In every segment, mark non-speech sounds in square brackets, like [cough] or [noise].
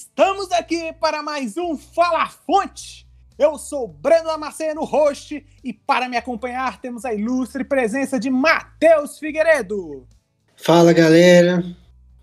Estamos aqui para mais um Fala Fonte. Eu sou Breno Damasceno, host, e para me acompanhar temos a ilustre presença de Matheus Figueiredo. Fala galera,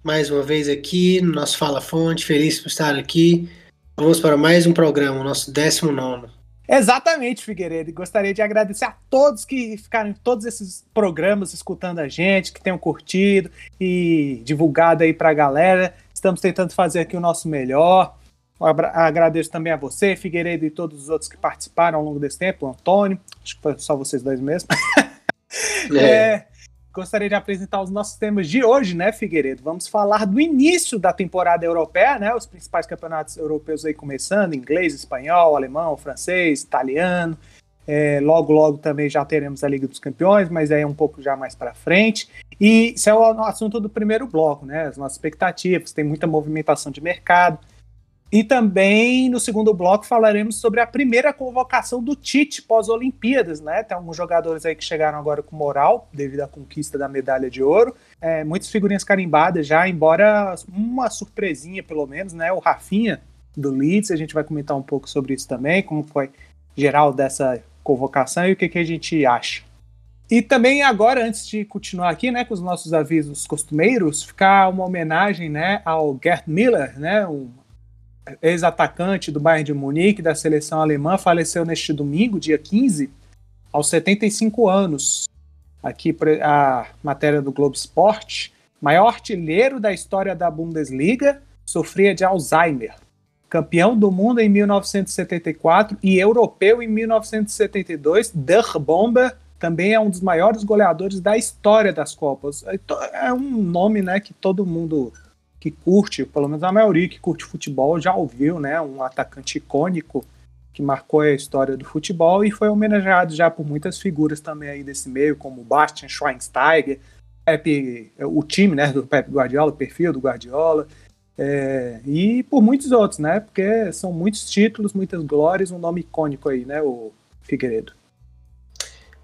mais uma vez aqui no nosso Fala Fonte, feliz por estar aqui. Vamos para mais um programa, nosso 19. Exatamente, Figueiredo. E gostaria de agradecer a todos que ficaram em todos esses programas escutando a gente, que tenham curtido e divulgado aí para a galera. Estamos tentando fazer aqui o nosso melhor. Agradeço também a você, Figueiredo, e todos os outros que participaram ao longo desse tempo, o Antônio, acho que foi só vocês dois mesmo. [laughs] É. É, gostaria de apresentar os nossos temas de hoje, né, Figueiredo? Vamos falar do início da temporada europeia, né? Os principais campeonatos europeus aí começando, inglês, espanhol, alemão, francês, italiano. É, logo, logo também já teremos a Liga dos Campeões, mas aí é um pouco já mais para frente. E isso é o assunto do primeiro bloco, né? As nossas expectativas, tem muita movimentação de mercado. E também no segundo bloco falaremos sobre a primeira convocação do Tite pós-Olimpíadas, né? Tem alguns jogadores aí que chegaram agora com moral devido à conquista da medalha de ouro. É, muitas figurinhas carimbadas já, embora uma surpresinha pelo menos, né? O Rafinha do Leeds, a gente vai comentar um pouco sobre isso também, como foi geral dessa convocação e o que, que a gente acha. E também agora, antes de continuar aqui, né, com os nossos avisos costumeiros, ficar uma homenagem, né, ao Gerd Miller, né, um ex-atacante do Bayern de Munique, da seleção alemã, faleceu neste domingo, dia 15, aos 75 anos. Aqui a matéria do Globo Esporte. Maior artilheiro da história da Bundesliga, sofria de Alzheimer campeão do mundo em 1974 e europeu em 1972. Der Bomber também é um dos maiores goleadores da história das Copas. É um nome né, que todo mundo que curte, pelo menos a maioria que curte futebol, já ouviu, né? Um atacante icônico que marcou a história do futebol e foi homenageado já por muitas figuras também aí desse meio, como Bastian Schweinsteiger, Pepe, o time né, do Pep Guardiola, o perfil do Guardiola, é, e por muitos outros, né? Porque são muitos títulos, muitas glórias, um nome icônico aí, né? O Figueiredo.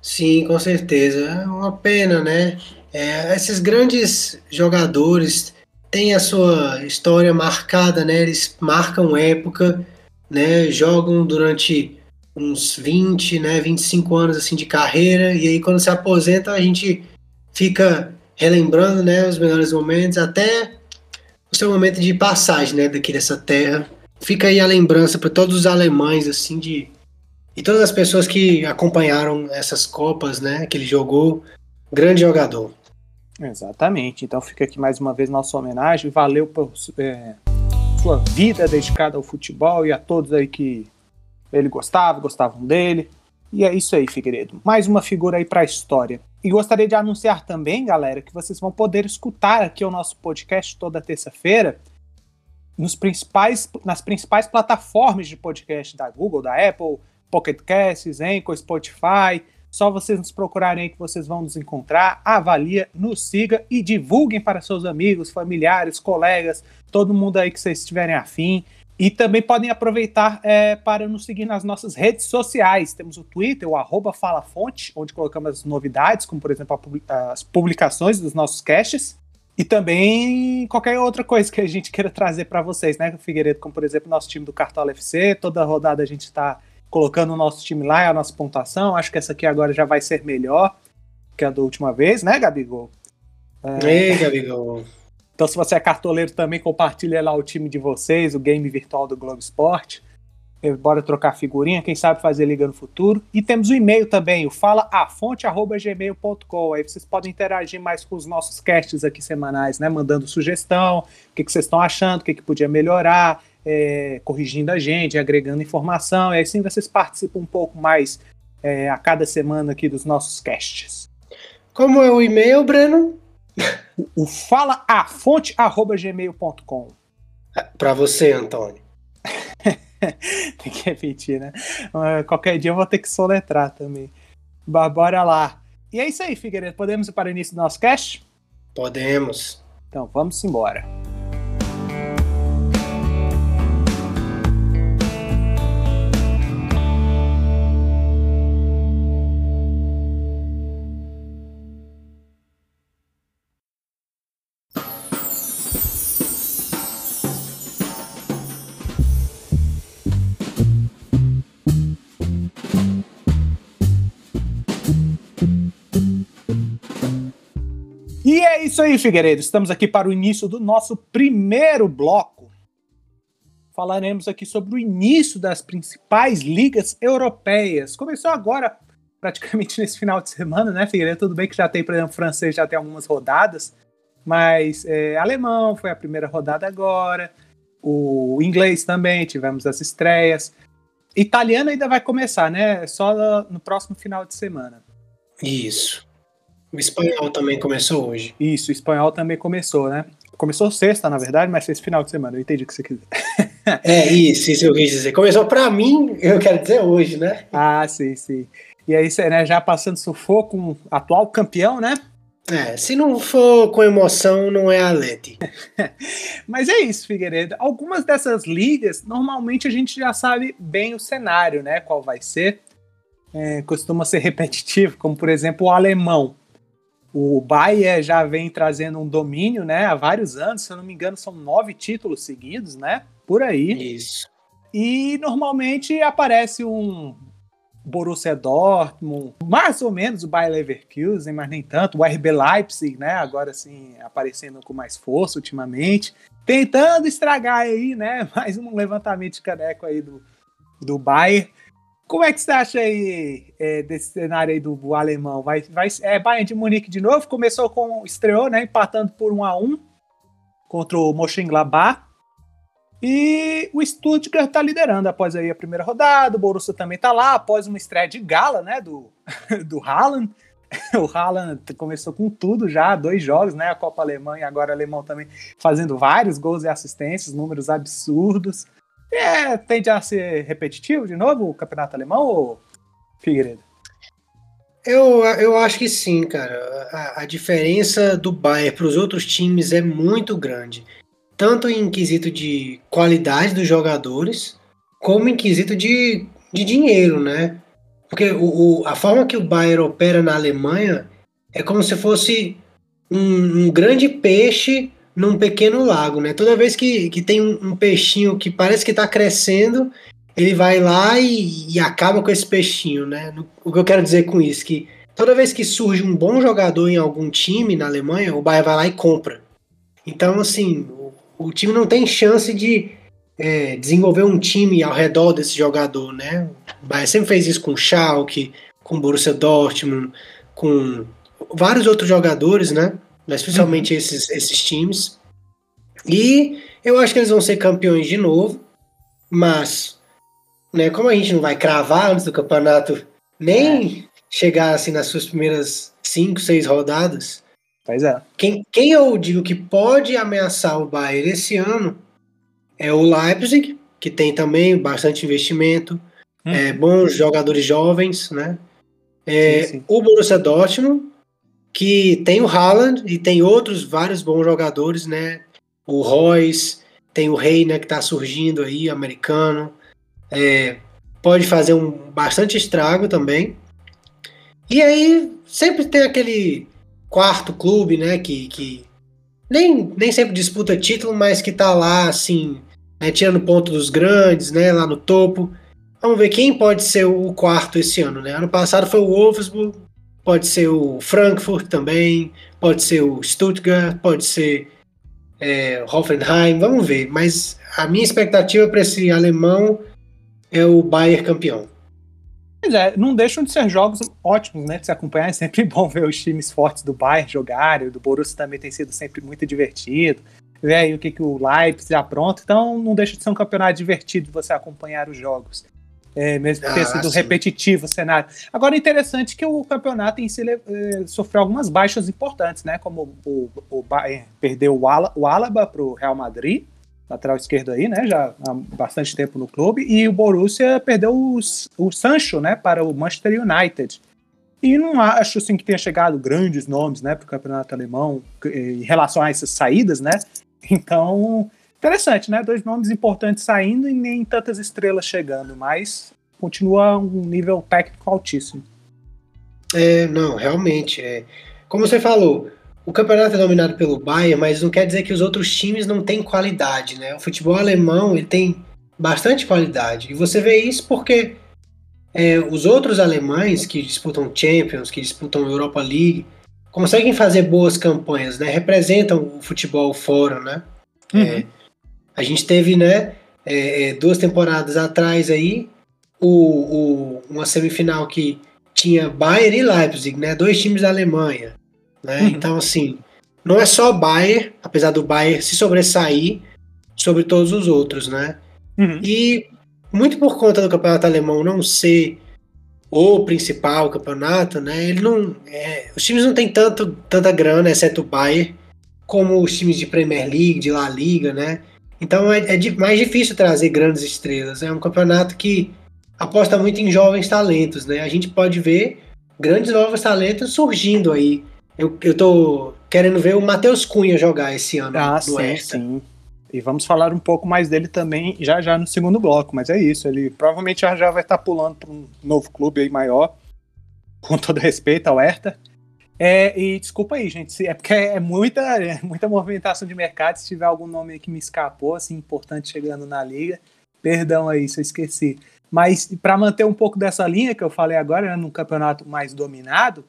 Sim, com certeza. É uma pena, né? É, esses grandes jogadores têm a sua história marcada, né? Eles marcam época, né? Jogam durante uns 20, né, 25 anos assim de carreira e aí quando se aposenta a gente fica relembrando, né, os melhores momentos, até o seu momento de passagem, né, daqui dessa terra. Fica aí a lembrança para todos os alemães, assim, de. E todas as pessoas que acompanharam essas Copas, né, que ele jogou. Grande jogador. Exatamente. Então fica aqui mais uma vez nossa homenagem. Valeu por é, sua vida dedicada ao futebol e a todos aí que ele gostava, gostavam dele. E é isso aí, Figueiredo. Mais uma figura aí para a história. E gostaria de anunciar também, galera, que vocês vão poder escutar aqui o nosso podcast toda terça-feira nos principais, nas principais plataformas de podcast da Google, da Apple, Pocket Casts, Anchor, Spotify. Só vocês nos procurarem aí que vocês vão nos encontrar. Avalia, nos siga e divulguem para seus amigos, familiares, colegas, todo mundo aí que vocês estiverem afim. E também podem aproveitar é, para nos seguir nas nossas redes sociais. Temos o Twitter, o arroba FalaFonte, onde colocamos as novidades, como por exemplo as publicações dos nossos caches. E também qualquer outra coisa que a gente queira trazer para vocês, né, Figueiredo? Como por exemplo nosso time do Cartola FC. Toda rodada a gente está colocando o nosso time lá, a nossa pontuação. Acho que essa aqui agora já vai ser melhor que a da última vez, né, Gabigol? É... Ei, Gabigol. Então, se você é cartoleiro também, compartilha lá o time de vocês, o game virtual do Globo Esporte. Bora trocar figurinha, quem sabe fazer liga no futuro. E temos o e-mail também, o falaafonte.gmail.com. Aí vocês podem interagir mais com os nossos casts aqui semanais, né? Mandando sugestão, o que, que vocês estão achando, o que, que podia melhorar, é, corrigindo a gente, agregando informação. E assim vocês participam um pouco mais é, a cada semana aqui dos nossos casts. Como é o e-mail, Breno? O falaafonte.gmail.com. Para você, Antônio. [laughs] Tem que repetir, né? Uh, qualquer dia eu vou ter que soletrar também. Bora lá. E é isso aí, Figueiredo. Podemos ir para o início do nosso cast? Podemos. Então vamos embora. É isso aí, Figueiredo. Estamos aqui para o início do nosso primeiro bloco. Falaremos aqui sobre o início das principais ligas europeias. Começou agora, praticamente [laughs] nesse final de semana, né, Figueiredo? Tudo bem que já tem, por exemplo, francês já tem algumas rodadas, mas é, alemão foi a primeira rodada agora. O inglês também, tivemos as estreias. Italiano ainda vai começar, né? Só no próximo final de semana. Isso. O espanhol também começou hoje. Isso, o espanhol também começou, né? Começou sexta, na verdade, mas fez final de semana. Eu entendi o que você quiser. [laughs] é, isso, isso eu quis dizer. Começou para mim, eu quero dizer hoje, né? Ah, sim, sim. E aí, né, já passando sufoco com o atual campeão, né? É, se não for com emoção, não é a Leti. [laughs] Mas é isso, Figueiredo. Algumas dessas ligas, normalmente a gente já sabe bem o cenário, né? Qual vai ser. É, costuma ser repetitivo, como por exemplo o alemão. O Bayern já vem trazendo um domínio, né, há vários anos, se eu não me engano, são nove títulos seguidos, né? Por aí. Isso. E normalmente aparece um Borussia Dortmund, mais ou menos o Bayer Leverkusen, mas nem tanto, o RB Leipzig, né? Agora sim, aparecendo com mais força ultimamente, tentando estragar aí, né? [laughs] Mais um levantamento de caneco aí do, do Bayern. Como é que você acha aí é, desse cenário aí do alemão? Vai, vai, é Bayern de Munique de novo? Começou com, estreou, né, empatando por 1 a 1 contra o Mönchengladbach. E o Stuttgart está liderando após aí a primeira rodada, o Borussia também está lá, após uma estreia de gala, né, do, [laughs] do Haaland. [laughs] O Haaland começou com tudo já, dois jogos, né, a Copa Alemã e agora o Alemão também fazendo vários gols e assistências, números absurdos. É, tende a ser repetitivo de novo o campeonato alemão ou Figueiredo? Eu, eu acho que sim, cara. A, a diferença do Bayern para os outros times é muito grande. Tanto em quesito de qualidade dos jogadores, como em quesito de, de dinheiro, né? Porque o, o, a forma que o Bayern opera na Alemanha é como se fosse um, um grande peixe num pequeno lago, né? Toda vez que, que tem um, um peixinho que parece que está crescendo, ele vai lá e, e, acaba com esse peixinho, né? O que eu quero dizer com isso que toda vez que surge um bom jogador em algum time na Alemanha, o Bayern vai lá e compra. Então, assim, o, o time não tem chance de é, desenvolver um time ao redor desse jogador, né? O Bayern sempre fez isso com o Schalke, com o Borussia Dortmund, com vários outros jogadores, né? Especialmente uhum. esses, esses times. E eu acho que eles vão ser campeões de novo, mas né, como a gente não vai cravar antes do campeonato, nem é. chegar assim nas suas primeiras cinco, seis rodadas. Pois é. Quem, quem eu digo que pode ameaçar o Bayern esse ano é o Leipzig, que tem também bastante investimento, hum. é, bons jogadores jovens, né? É, sim, sim. O Borussia Dortmund, que tem o Haaland e tem outros vários bons jogadores, né? O Royce, tem o Reina que está surgindo aí, americano. É, pode fazer um bastante estrago também. E aí sempre tem aquele quarto clube, né? Que, que nem, nem sempre disputa título, mas que tá lá assim, né, tirando ponto dos grandes, né? Lá no topo. Vamos ver quem pode ser o quarto esse ano, né? Ano passado foi o Wolfsburg, pode ser o Frankfurt também, pode ser o Stuttgart, pode ser é, Hoffenheim, vamos ver. Mas a minha expectativa para esse alemão é o Bayern campeão. Pois é, não deixam de ser jogos ótimos, né? De se acompanhar. É sempre [laughs] bom ver os times fortes do Bayern jogarem. O do Borussia também tem sido sempre muito divertido. Ver aí o que, que o Leipzig apronta. Então, não deixa de ser um campeonato divertido você acompanhar os jogos. É, mesmo ter ah, sido sim. repetitivo o cenário. Agora, interessante que o campeonato em si eh, sofreu algumas baixas importantes, né? Como o, o Bayern perdeu o, Ala, o Alaba para o Real Madrid, lateral esquerdo aí, né? Já há bastante tempo no clube, e o Borussia perdeu o, o Sancho, né? Para o Manchester United. E não acho assim que tenha chegado grandes nomes, né? Para o campeonato alemão em relação a essas saídas, né? Então Interessante, né? Dois nomes importantes saindo e nem tantas estrelas chegando, mas continua um nível técnico altíssimo. É, não, realmente. É. Como você falou, o campeonato é dominado pelo Bayern, mas não quer dizer que os outros times não têm qualidade, né? O futebol alemão ele tem bastante qualidade. E você vê isso porque é, os outros alemães que disputam Champions, que disputam Europa League, conseguem fazer boas campanhas, né? Representam o futebol fora, né? Uhum. É, a gente teve, né, é, é, duas temporadas atrás aí, o, o, uma semifinal que tinha Bayern e Leipzig, né? Dois times da Alemanha, né? Uhum. Então, assim, não é só Bayern, apesar do Bayern se sobressair sobre todos os outros, né? Uhum. E muito por conta do campeonato alemão não ser o principal campeonato, né? Ele não, é, os times não têm tanto, tanta grana, exceto o Bayern, como os times de Premier League, de La Liga, né? Então é, é mais difícil trazer grandes estrelas. É um campeonato que aposta muito em jovens talentos, né? A gente pode ver grandes novos talentos surgindo aí. Eu, eu tô querendo ver o Matheus Cunha jogar esse ano ah, no sim, sim. E vamos falar um pouco mais dele também já já no segundo bloco, mas é isso, ele provavelmente já, já vai estar tá pulando para um novo clube aí maior, com todo respeito ao Hertha. É, e desculpa aí, gente, é porque é muita, é muita movimentação de mercado, se tiver algum nome aí que me escapou, assim, importante chegando na liga, perdão aí se eu esqueci. Mas para manter um pouco dessa linha que eu falei agora, né, num campeonato mais dominado,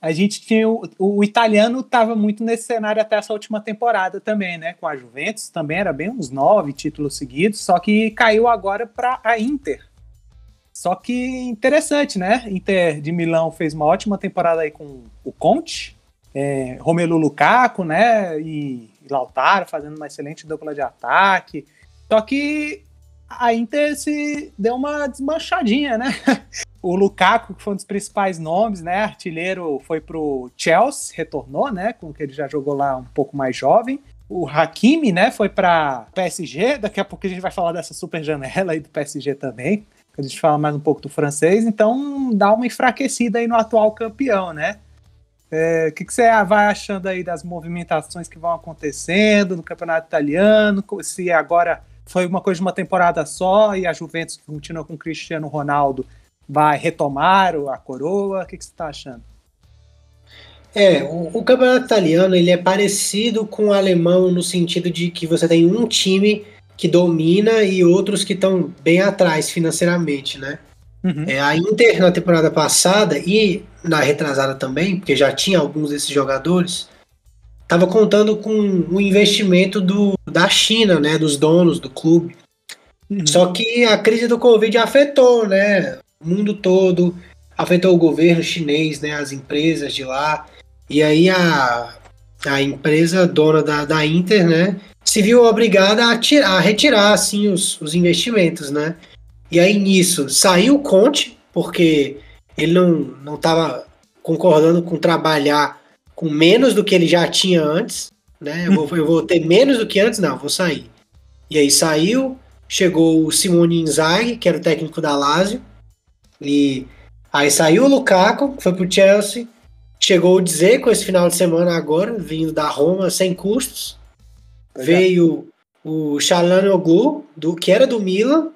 a gente tinha o, o italiano estava muito nesse cenário até essa última temporada também, né? Com a Juventus também era bem uns nove títulos seguidos, só que caiu agora para a Inter. Só que interessante, né? Inter de Milão fez uma ótima temporada aí com o Conte, é, Romelu Lukaku, né? E Lautaro fazendo uma excelente dupla de ataque. Só que a Inter se deu uma desmanchadinha, né? [laughs] O Lukaku, que foi um dos principais nomes, né? Artilheiro foi pro Chelsea, retornou, né? Com que ele já jogou lá um pouco mais jovem. O Hakimi, né? Foi para PSG. Daqui a pouco a gente vai falar dessa super janela aí do PSG também. A gente fala mais um pouco do francês. Então dá uma enfraquecida aí no atual campeão, né? É, o é, que, que você vai achando aí das movimentações que vão acontecendo no campeonato italiano? Se agora foi uma coisa de uma temporada só e a Juventus continua com o Cristiano Ronaldo vai retomar a coroa? O que, que você está achando? É, o, o, campeonato italiano ele é parecido com o alemão no sentido de que você tem um time que domina e outros que estão bem atrás financeiramente, né? Uhum. É, a Inter na temporada passada e na retrasada também, porque já tinha alguns desses jogadores, estava contando com o investimento do, da China, né, dos donos do clube. Uhum. Só que a crise do Covid afetou, né? o mundo todo, afetou o governo chinês, né, as empresas de lá. E aí a, a empresa dona da, da Inter, né, se viu obrigada a, tirar, a retirar assim os, os investimentos, né? E aí nisso saiu o Conte, porque ele não estava concordando com trabalhar com menos do que ele já tinha antes, né? Eu vou, eu vou ter menos do que antes, não, vou sair. E aí saiu, chegou o Simone Inzaghi, que era o técnico da Lazio, e aí saiu o Lukaku, foi pro Chelsea, chegou o Dzeko esse final de semana agora, vindo da Roma sem custos. Veio o Chalanoglu, do que era do Milan,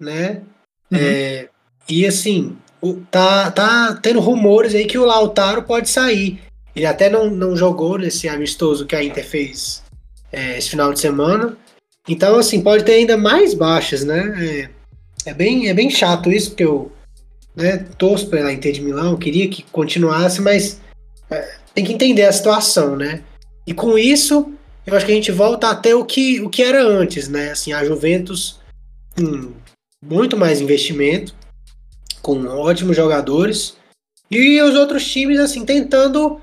né? Uhum. É, e assim, o, tá, tá tendo rumores aí que o Lautaro pode sair. Ele até não, não jogou nesse amistoso que a Inter fez é, esse final de semana. Então, assim, pode ter ainda mais baixas, né? É, é, bem, é bem chato isso, porque eu, né, torço pela Inter de Milão, queria que continuasse, mas é, tem que entender a situação, né? E com isso, eu acho que a gente volta até o que, o que era antes, né? Assim, a Juventus com muito mais investimento, com ótimos jogadores, e os outros times, assim, tentando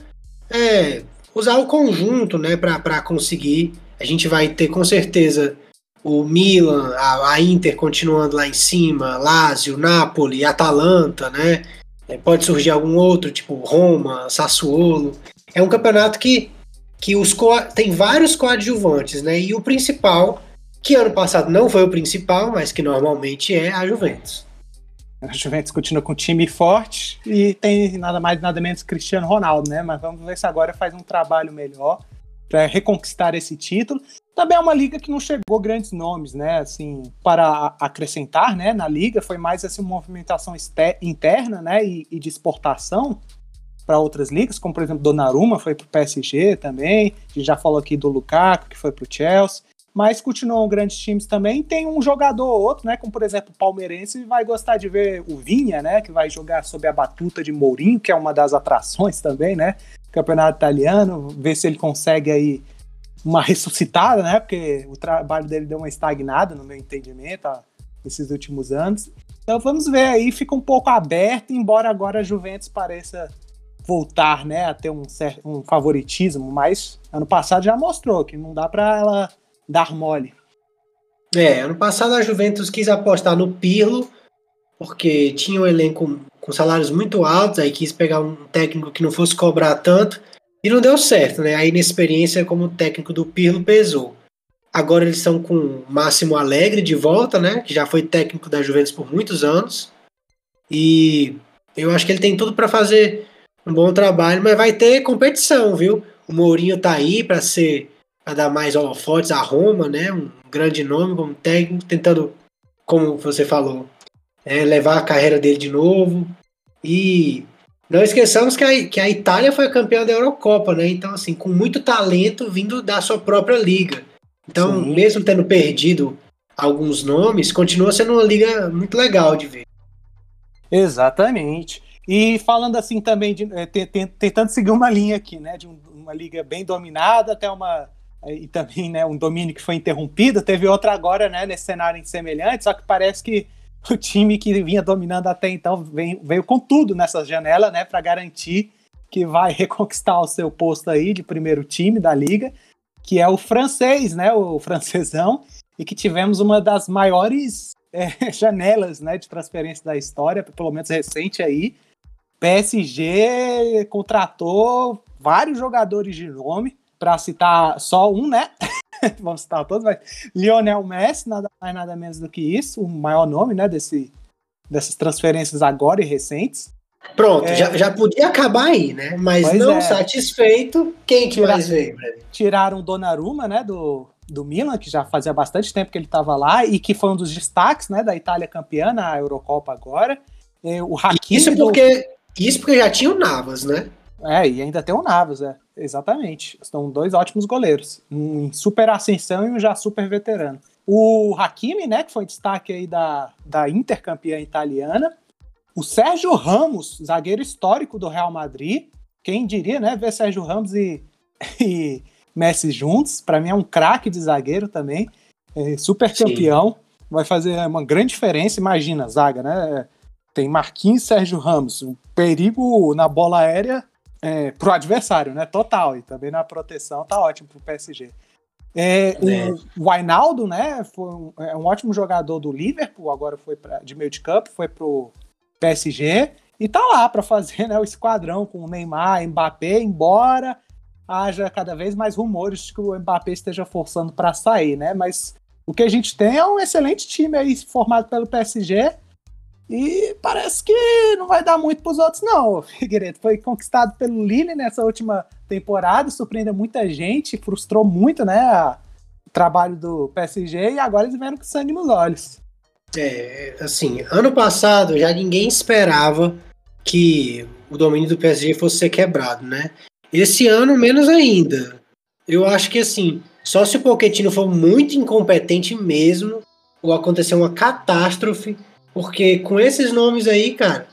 é, usar o conjunto, né, para conseguir. A gente vai ter com certeza o Milan, a, a, Inter continuando lá em cima, Lazio, Napoli, Atalanta, né? É, pode surgir algum outro, tipo Roma, Sassuolo. É um campeonato que, que os tem vários coadjuvantes, né? E o principal, que ano passado não foi o principal, mas que normalmente é a Juventus. A Juventus continua com um time forte e tem nada mais nada menos Cristiano Ronaldo, né? Mas vamos ver se agora faz um trabalho melhor para reconquistar esse título. Também é uma liga que não chegou grandes nomes, né? Assim, para acrescentar, né? Na liga foi mais assim uma movimentação interna, né? E, e de exportação para outras ligas, como por exemplo Donnarumma foi para o PSG também. A gente já falou aqui do Lukaku que foi para o Chelsea. Mas continuam grandes times também. Tem um jogador ou outro, né? Como por exemplo o Palmeirense vai gostar de ver o Vinha, né? Que vai jogar sob a batuta de Mourinho, que é uma das atrações também, né? campeonato italiano, ver se ele consegue aí uma ressuscitada, né? Porque o trabalho dele deu uma estagnada, no meu entendimento, ó, esses últimos anos. Então vamos ver aí, fica um pouco aberto, embora agora a Juventus pareça voltar, né, a ter um, certo, um favoritismo, mas ano passado já mostrou que não dá para ela dar mole. É, ano passado a Juventus quis apostar no Pirlo, porque tinha um elenco com salários muito altos, aí quis pegar um técnico que não fosse cobrar tanto, e não deu certo, né? A inexperiência como técnico do Pirlo pesou. Agora eles estão com Máximo Alegre de volta, né? Que já foi técnico da Juventus por muitos anos. E eu acho que ele tem tudo para fazer um bom trabalho, mas vai ter competição, viu? O Mourinho tá aí para ser para dar mais holofotes a Roma, né? Um grande nome como técnico, tentando, como você falou, é, levar a carreira dele de novo. E não esqueçamos que a, que a Itália foi campeã da Eurocopa, né? Então, assim, com muito talento vindo da sua própria liga. Então, Sim. mesmo tendo perdido alguns nomes, continua sendo uma liga muito legal de ver. Exatamente. E falando assim também, de, é, tentando seguir uma linha aqui, né? De uma liga bem dominada até uma. É, e também né, um domínio que foi interrompido. Teve outra agora, né, nesse cenário semelhante, só que parece que o time que vinha dominando até então veio, veio com tudo nessa janela, né, para garantir que vai [laughs] reconquistar o seu posto aí de primeiro time da liga, que é o francês, né, o francesão, e que tivemos uma das maiores é, [laughs] janelas, né, de transferência da história, pelo menos recente aí. PSG contratou vários jogadores de nome, para citar só um, né? [laughs] vamos citar todos, mas Lionel Messi, nada mais nada menos do que isso, o maior nome, né, desse, dessas transferências agora e recentes. Pronto, é, já, já podia acabar aí, né? Mas não é. satisfeito, quem que mais veio, Tiraram o Donnarumma, né, do, do Milan, que já fazia bastante tempo que ele estava lá e que foi um dos destaques, né, da Itália campeã na Eurocopa agora. O Hakimi isso porque. Isso porque já tinha o Navas, né? É, e ainda tem o Navas, é. Exatamente. São dois ótimos goleiros. Um em super ascensão e um já super veterano. O Hakimi, né, que foi destaque aí da, da intercampeã italiana. O Sérgio Ramos, zagueiro histórico do Real Madrid. Quem diria, né, ver Sérgio Ramos e, [laughs] e Messi juntos. Para mim é um craque de zagueiro também. É super campeão. Sim. Vai fazer uma grande diferença. Imagina, zaga, né? Tem Marquinhos e Sérgio Ramos. O perigo na bola aérea é, pro adversário, né? Total. E também na proteção tá ótimo pro PSG. É, é. O Wijnaldo, né? Foi um, é um ótimo jogador do Liverpool, agora foi pra, de meio de campo, foi pro PSG e tá lá para fazer né, o esquadrão com o Neymar, Mbappé, embora haja cada vez mais rumores de que o Mbappé esteja forçando para sair, né? Mas o que a gente tem é um excelente time aí formado pelo PSG e parece que não vai dar muito para os outros, não. O [laughs] Figueiredo foi conquistado pelo Lille nessa última temporada, surpreendeu muita gente, frustrou muito né, o trabalho do PSG e agora eles vieram com sangue nos olhos. É, assim, ano passado já ninguém esperava que o domínio do PSG fosse ser quebrado, né? Esse ano, menos ainda. Eu acho que, assim, só se o Pochettino for muito incompetente mesmo, ou acontecer uma catástrofe, porque com esses nomes aí, cara,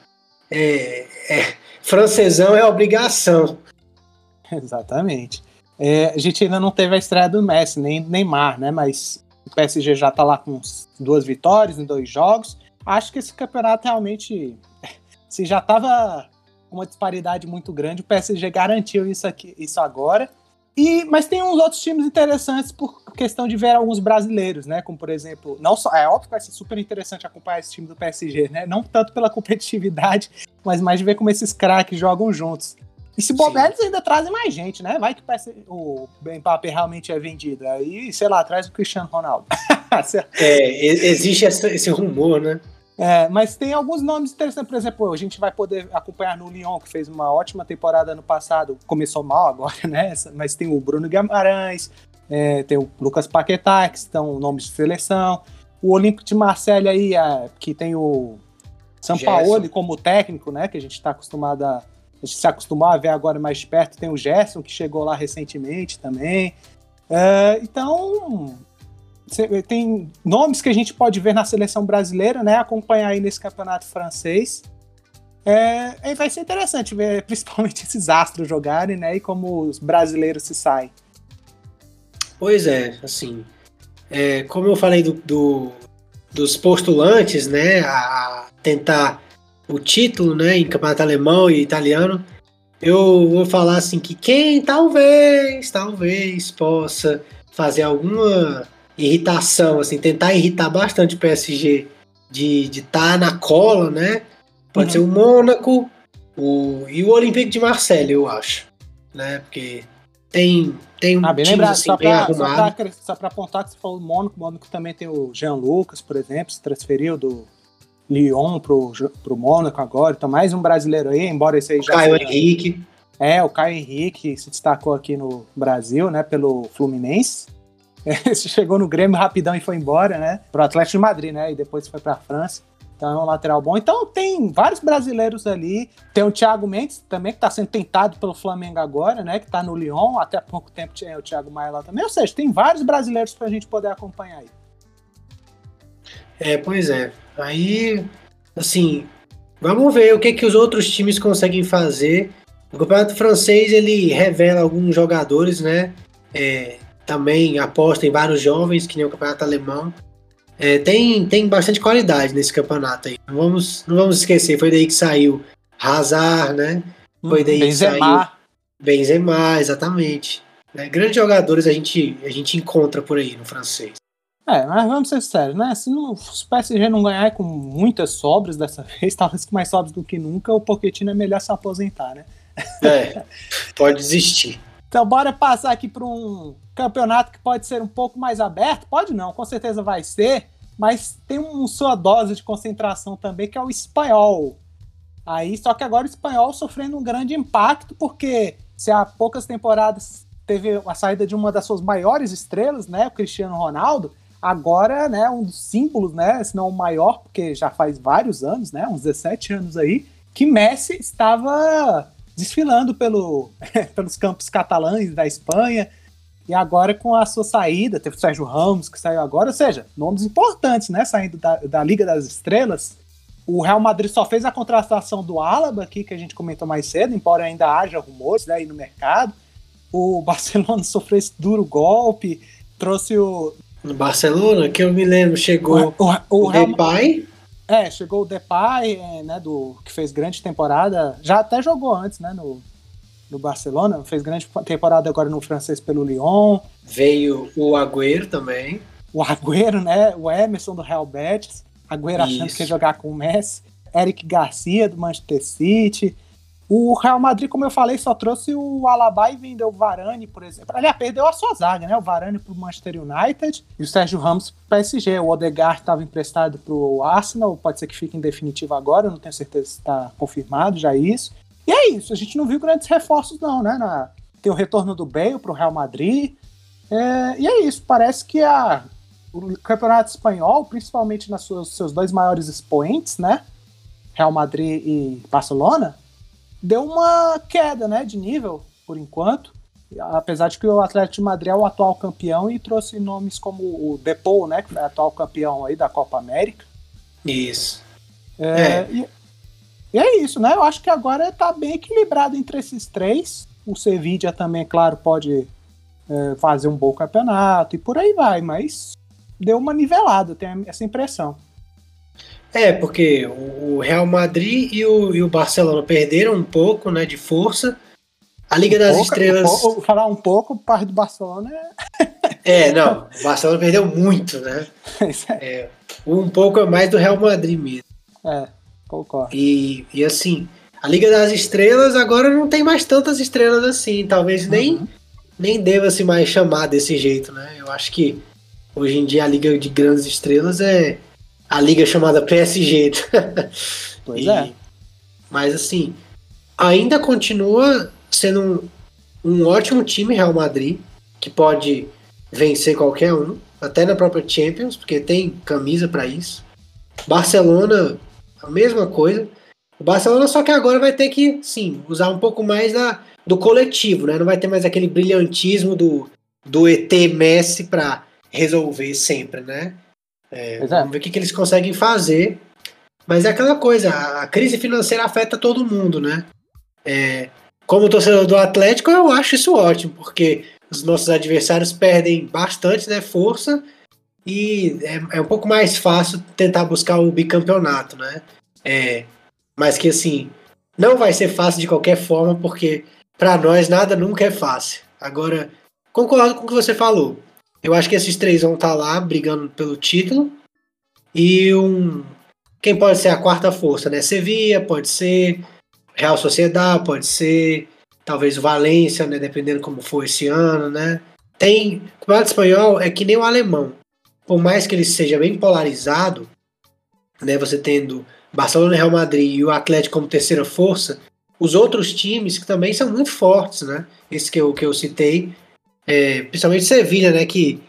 é, é, francesão é obrigação. [laughs] Exatamente. É, a gente ainda não teve a estreia do Messi, nem Neymar, né? Mas o PSG já tá lá com duas vitórias em dois jogos. Acho que esse campeonato realmente, [laughs] se já tava uma disparidade muito grande, o PSG garantiu isso aqui, isso agora. E, mas tem uns outros times interessantes por questão de ver alguns brasileiros, né? Como por exemplo, não só é óbvio que vai ser super interessante acompanhar esse time do PSG, né? Não tanto pela [laughs] competitividade, mas mais de ver como esses craques jogam juntos. E se bobear, eles ainda trazem mais gente, né? Vai que o Mbappé realmente é vendido. Aí, sei lá, traz o Cristiano Ronaldo. [laughs] é, existe esse rumor, né? É, mas tem alguns nomes interessantes, por exemplo, a gente vai poder acompanhar no Lyon, que fez uma ótima temporada ano passado, começou mal agora, [laughs] né? Mas tem o Bruno Guimarães, é, tem o Lucas Paquetá, que estão nomes de seleção, o Olímpico de Marselha aí, é, que tem o São Paulo como técnico, né? Que a gente está acostumado a, a gente se acostumar a ver agora mais de perto. Tem o Gerson, que chegou lá recentemente também. É, então, tem nomes que a gente pode ver na seleção brasileira, né? Acompanhar aí nesse campeonato francês. É, vai ser interessante ver [laughs] principalmente esses astros jogarem, né? E como os brasileiros se saem. Pois é, assim. É, como eu falei do, do, dos postulantes, né? A tentar o título, né? Em campeonato alemão e italiano. Eu vou falar assim que quem talvez, talvez possa fazer alguma irritação, assim, tentar irritar bastante o PSG de estar tá na cola, né? Pode uhum. ser o Mônaco o, e o Olympique de Marseille, eu acho. Né? Porque tem, tem ah, bem lembrado, assim, só bem pra, arrumado. Só para apontar que você falou do Mônaco, o Mônaco também tem o Jean Lucas, por exemplo, se transferiu do Lyon pro, pro Mônaco agora. Então, mais um brasileiro aí, embora esse aí já. Caio Henrique. É, o Caio Henrique se destacou aqui no Brasil, né, pelo Fluminense. [laughs] Chegou no Grêmio rapidão e foi embora, né? Pro Atlético de Madrid, né? E depois foi pra França. Então é um lateral bom. Então tem vários brasileiros ali. Tem o Thiago Mendes também, que está sendo tentado pelo Flamengo agora, né? Que está no Lyon. Até há pouco tempo tinha o Thiago Maia lá também. Ou seja, tem vários brasileiros para a gente poder acompanhar aí. É, pois é. Aí, assim, vamos ver o que, que os outros times conseguem fazer. O campeonato francês ele revela alguns jogadores, né? É, também aposta em vários jovens, que nem o campeonato alemão. É, tem, tem bastante qualidade nesse campeonato aí. Não vamos, não vamos esquecer, foi daí que saiu Hazard, né? Foi daí Benzema. que saiu Benzema, exatamente. É, grandes jogadores a gente, a gente encontra por aí no francês. É, mas vamos ser sérios, né? Se, não, se o PSG não ganhar com muitas sobras dessa [laughs] vez, talvez com mais sobras do que nunca, o Pochettino é melhor se aposentar, né? É, pode desistir. Então, bora passar aqui para um campeonato que pode ser um pouco mais aberto. Pode não, com certeza vai ser, mas tem uma sua dose de concentração também, que é o espanhol. Aí, só que agora o espanhol sofrendo um grande impacto, porque se há poucas temporadas teve a saída de uma das suas maiores estrelas, né, o Cristiano Ronaldo, agora, né, um dos símbolos, né, se não o maior, porque já faz vários anos, né, uns 17 anos aí, que Messi estava desfilando pelo, [laughs] pelos campos catalães da Espanha. E agora com a sua saída, teve o Sérgio Ramos que saiu agora, ou seja, nomes importantes, né? Saindo da, da Liga das Estrelas. O Real Madrid só fez a contratação do Álaba aqui, que a gente comentou mais cedo, embora ainda haja rumores né, aí no mercado. O [laughs] Barcelona sofreu esse duro golpe, trouxe o. No Barcelona, que eu me lembro, chegou o, o, o, o Real... Depay. É, chegou o Depay, é, né, do, que fez grande temporada, já até jogou antes, né, no, no Barcelona, fez grande temporada agora no francês pelo Lyon. Veio o Agüero também. O Agüero, né, o Emerson do Real Betis, Agüero Isso. achando que ia jogar com o Messi, Eric Garcia do Manchester City, o Real Madrid, como eu falei, só trouxe o Alaba e vendeu o Varane, por exemplo. Aliás, perdeu a sua zaga, né? O Varane para o Manchester United e o Sérgio Ramos para o PSG. O Odegaard estava emprestado para o Arsenal, pode ser que fique em definitivo agora, não tenho certeza se está confirmado já isso. E é isso, a gente não viu grandes reforços não, né? Na... Tem o retorno do Bale para o Real Madrid. É... E é isso, parece que a... o campeonato espanhol, principalmente nos seus dois maiores expoentes, né? Real Madrid e Barcelona, deu uma queda né, de nível, por enquanto. Apesar de que o Atlético de Madrid é o atual campeão e trouxe nomes como o Depou, né, que foi atual campeão aí da Copa América. Isso. É, é. E, e, é isso, né? Eu acho que agora está bem equilibrado entre esses três. O Sevilla também, claro, pode é, fazer um bom campeonato e por aí vai, mas deu uma nivelada, tenho essa impressão. É, porque o Real Madrid e o, e o Barcelona perderam um pouco né, de força. A Liga um das pouco, Estrelas. Um pouco, falar um pouco, o par do Barcelona é. [laughs] é, não. O Barcelona perdeu muito, né? [laughs] É, um pouco mais do Real Madrid mesmo. É, concordo. E, e assim, a Liga das Estrelas agora não tem mais tantas estrelas assim. Talvez uhum. nem, nem deva se mais chamar desse jeito, né? Eu acho que hoje em dia a Liga de Grandes Estrelas é a liga chamada PSG. [laughs] Pois e, é. Mas assim, ainda continua sendo um, um ótimo time Real Madrid, que pode vencer qualquer um, até na própria Champions, porque tem camisa para isso. Barcelona, a mesma coisa. O Barcelona só que agora vai ter que, sim, usar um pouco mais da, do coletivo, né? Não vai ter mais aquele brilhantismo do, do ET Messi para resolver sempre, né? É. Vamos ver o que, que eles conseguem fazer. Mas é aquela coisa, a crise financeira afeta todo mundo, né? É, como torcedor do Atlético, eu acho isso ótimo, porque os nossos adversários perdem bastante né, força e é, é um pouco mais fácil tentar buscar o bicampeonato, né? É, mas que assim, não vai ser fácil de qualquer forma, porque para nós nada nunca é fácil. Agora, concordo com o que você falou. Eu acho que esses três vão estar tá lá brigando pelo título. E um. Quem pode ser a quarta força, né? Sevilla, pode ser. Real Sociedade, pode ser. Talvez o Valência, né? Dependendo como for esse ano, né? Tem. O campeonato espanhol é que nem o alemão. Por mais que ele seja bem polarizado, né? Você tendo Barcelona e Real Madrid e o Atlético como terceira força, os outros times que também são muito fortes, né? Esse que eu, que eu citei, é, principalmente Sevilha, né? Que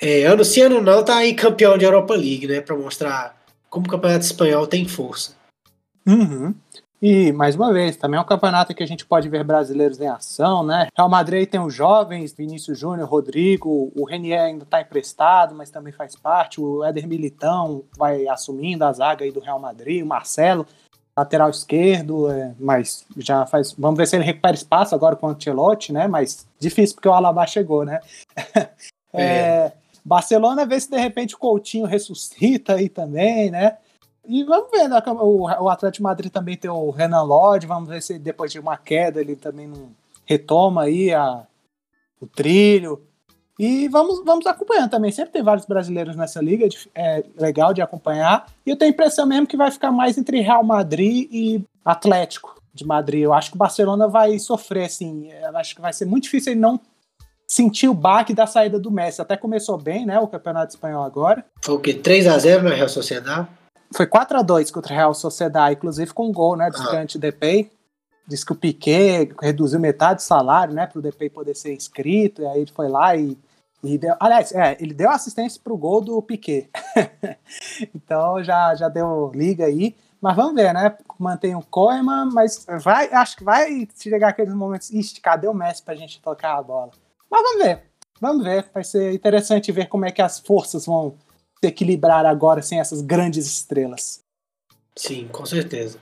é, ano sim, ano não, tá aí campeão de Europa League, né? Para mostrar como o campeonato espanhol tem força. Uhum. E, mais uma vez, também é um campeonato que a gente pode ver brasileiros em ação, né? Real Madrid tem os jovens, Vinícius Júnior, Rodrigo, o Renier ainda está emprestado, mas também faz parte, o Éder Militão vai assumindo a zaga aí do Real Madrid, o Marcelo, lateral esquerdo, é, mas já faz... Vamos ver se ele recupera espaço agora com o Ancelotti, né? Mas difícil porque o Alaba chegou, né? [laughs] é. é, Barcelona vê se de repente o Coutinho ressuscita aí também, né? E vamos ver, né? o, o Atlético Madrid também tem o Renan Lodge, vamos ver se depois de uma queda ele também não retoma aí a, o trilho. E vamos, vamos acompanhando também. Sempre tem vários brasileiros nessa liga, é legal de acompanhar. E eu tenho a impressão mesmo que vai ficar mais entre Real Madrid e Atlético de Madrid. Eu acho que o Barcelona vai sofrer, assim. Eu acho que vai ser muito difícil ele não sentir o baque da saída do Messi. Até começou bem, né? O Campeonato Espanhol agora. Foi o quê? 3x0 na Real Sociedade? Foi 4 a 2 contra o Real Sociedade, inclusive com um gol, né, do ah. Depay. Diz que o Piquet reduziu metade do salário, né, para o Depay poder ser inscrito, e aí ele foi lá e, e deu, aliás, é, ele deu assistência para o gol do Piquet. [laughs] então já, já deu liga aí. Mas vamos ver, né? Mantém o Koeman, mas vai, acho que vai chegar aqueles momentos. Ixi, cadê o Messi pra gente tocar a bola? Mas vamos ver. Vamos ver. Vai ser interessante ver como é que as forças vão se equilibrar agora sem essas grandes estrelas. Sim, com certeza.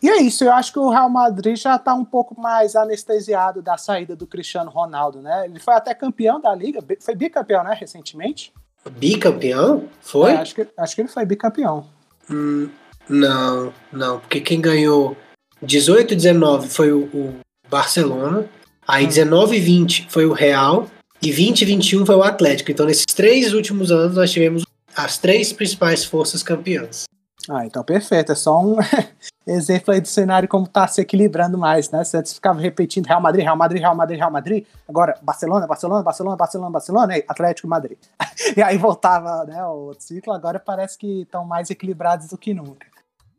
E é isso, eu acho que o Real Madrid já está um pouco mais anestesiado da saída do Cristiano Ronaldo, né? Ele foi até campeão da liga, foi bicampeão, né, recentemente? Bicampeão? Foi? É, acho, que, acho que ele foi bicampeão. Hum, não, não, porque quem ganhou 18 e 19 foi o, o Barcelona, aí hum. 19 e 20 foi o Real, e 20 e 21 foi o Atlético. Então, nesses três últimos anos, nós tivemos as três principais forças campeãs. Ah, então perfeito. É só um [laughs] exemplo aí do cenário como está se equilibrando mais, né? Você antes ficava repetindo Real Madrid, Real Madrid, Real Madrid, Real Madrid. Agora Barcelona, Barcelona, Barcelona, Barcelona, Barcelona, e Atlético Madrid. [laughs] e aí voltava né, o ciclo. Agora parece que estão mais equilibrados do que nunca.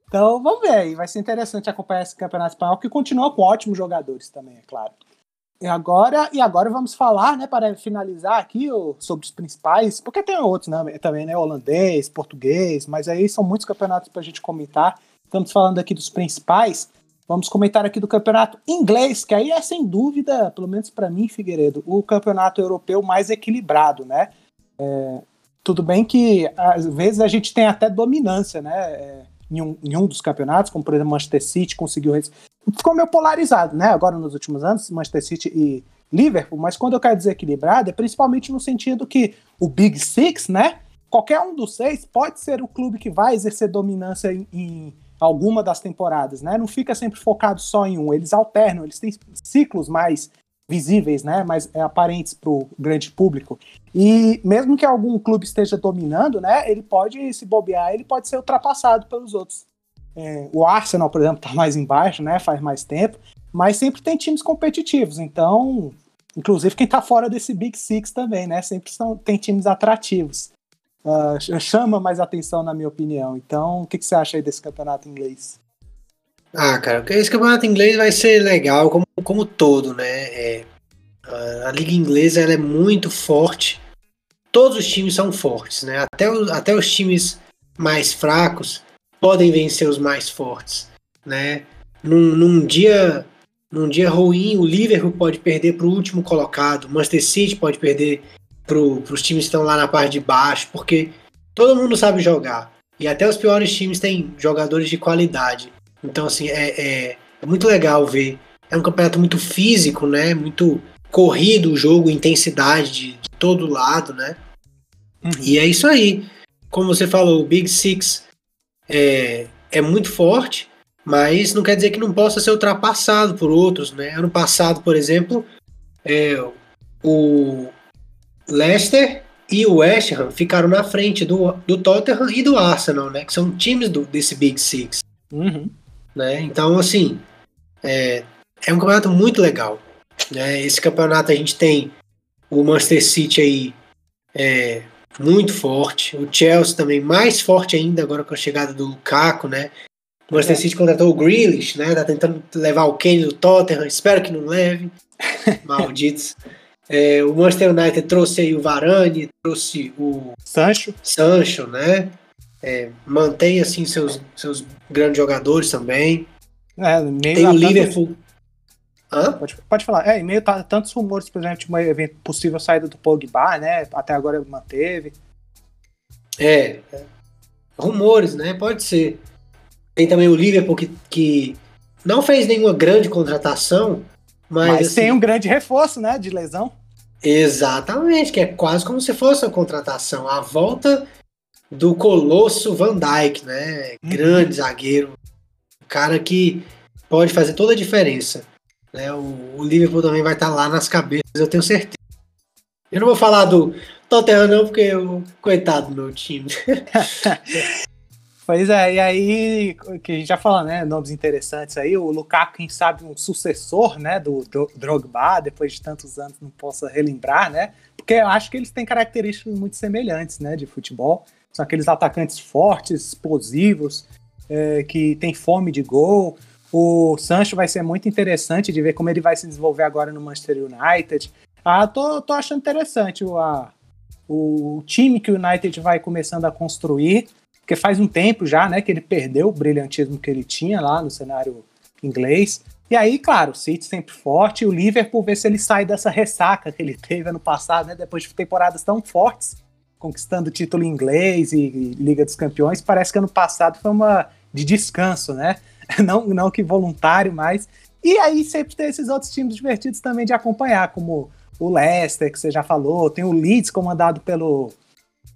Então vamos ver aí. Vai ser interessante acompanhar esse campeonato espanhol, que continua com ótimos jogadores também, é claro. E agora, e agora vamos falar, né, para finalizar aqui o, sobre os principais, porque tem outros né, também, né, holandês, português, mas aí são muitos campeonatos para a gente comentar. Estamos falando aqui dos principais. Vamos comentar aqui do campeonato inglês, que aí é sem dúvida, pelo menos para mim, Figueiredo, o campeonato europeu mais equilibrado, né? É, tudo bem que às vezes a gente tem até dominância, né? É, em um, em um dos campeonatos, como por exemplo Manchester City conseguiu ficou meio polarizado, né? Agora nos últimos anos, Manchester City e Liverpool, mas quando eu quero dizer equilibrado, é principalmente no sentido que o Big Six, né? Qualquer um dos seis pode ser o clube que vai exercer dominância em alguma das temporadas, né? Não fica sempre focado só em um, eles alternam, eles têm ciclos mais visíveis, né? Mais é, aparentes para o grande público. E mesmo que algum clube esteja dominando, né? Ele pode se bobear, ele pode ser ultrapassado pelos outros. É, o Arsenal, por exemplo, está [laughs] mais embaixo, né? Faz mais tempo, mas sempre tem times competitivos. Então, inclusive quem está fora desse Big Six também, né? Sempre são, tem times atrativos. Uh, chama mais atenção, na minha opinião. Então, o que, que você acha aí desse campeonato inglês? Ah, cara, esse campeonato inglês vai ser legal como, como todo, né? É, a, a liga inglesa ela é muito forte. Todos os times são fortes, né? Até, os, até os times mais fracos podem vencer os mais fortes, né? Num, num dia num dia ruim, o Liverpool pode perder para o último colocado, o Manchester City pode perder para os times que estão lá na parte de baixo, porque todo mundo sabe jogar. E até os piores times têm jogadores de qualidade. Então, assim, é, é, é muito legal ver. É um campeonato muito físico, né? Muito corrido o jogo, intensidade de, de todo lado, né? Uhum. E é isso aí. Como você falou, o Big Six é, é muito forte, mas não quer dizer que não possa ser ultrapassado por outros, né? Ano passado, por exemplo, é, o Leicester e o West Ham ficaram na frente do, do Tottenham e do Arsenal, né? Que são times do, desse Big Six. Uhum. Né? Então, assim, é, é um campeonato muito legal. Né? Esse campeonato a gente tem o Manchester City aí é, muito forte, o Chelsea também mais forte ainda agora com a chegada do Lukaku, né? O Manchester é. City contratou o Grealish, né? Tá tentando levar o Kane do Tottenham, espero que não leve. [laughs] Malditos. É, o Manchester United trouxe aí o Varane, trouxe o Sancho, Sancho né? É, mantém assim seus, seus grandes jogadores também. É, Tem o Liverpool. Hã? Pode, pode falar. É, meio a tantos rumores, por exemplo, de uma possível saída do Pogba, né? Até agora manteve. É, é, rumores, né? Pode ser. Tem também o Liverpool que, que não fez nenhuma grande contratação, mas, mas assim, tem um grande reforço, né? De lesão. Exatamente, que é quase como se fosse uma contratação. A volta do colosso Van Dijk, né? Uhum. Grande zagueiro. Um cara que pode fazer toda a diferença. Né? O, o Liverpool também vai estar lá nas cabeças, eu tenho certeza. Eu não vou falar do Tottenham não, porque eu, coitado do meu time. [laughs] Pois é, e aí, que a gente já falou, né, nomes interessantes aí, o Lukaku, quem sabe, um sucessor, né, do, Drogba, depois de tantos anos não possa relembrar, né, porque eu acho que eles têm características muito semelhantes, né, de futebol, são aqueles atacantes fortes, explosivos, é, que tem fome de gol, o Sancho vai ser muito interessante de ver como ele vai se desenvolver agora no Manchester United. Ah, tô, tô achando interessante o, a, o time que o United vai começando a construir, porque faz um tempo já, né, que ele perdeu o brilhantismo que ele tinha lá no cenário inglês. E aí, claro, o City sempre forte, o Liverpool ver se ele sai dessa ressaca que ele teve ano passado, né, depois de temporadas tão fortes, conquistando título inglês e, e Liga dos Campeões. Parece que ano passado foi uma de descanso, né? [laughs] não, não que voluntário, mas. E aí sempre tem esses outros times divertidos também de acompanhar, como o Leicester, que você já falou, tem o Leeds comandado pelo.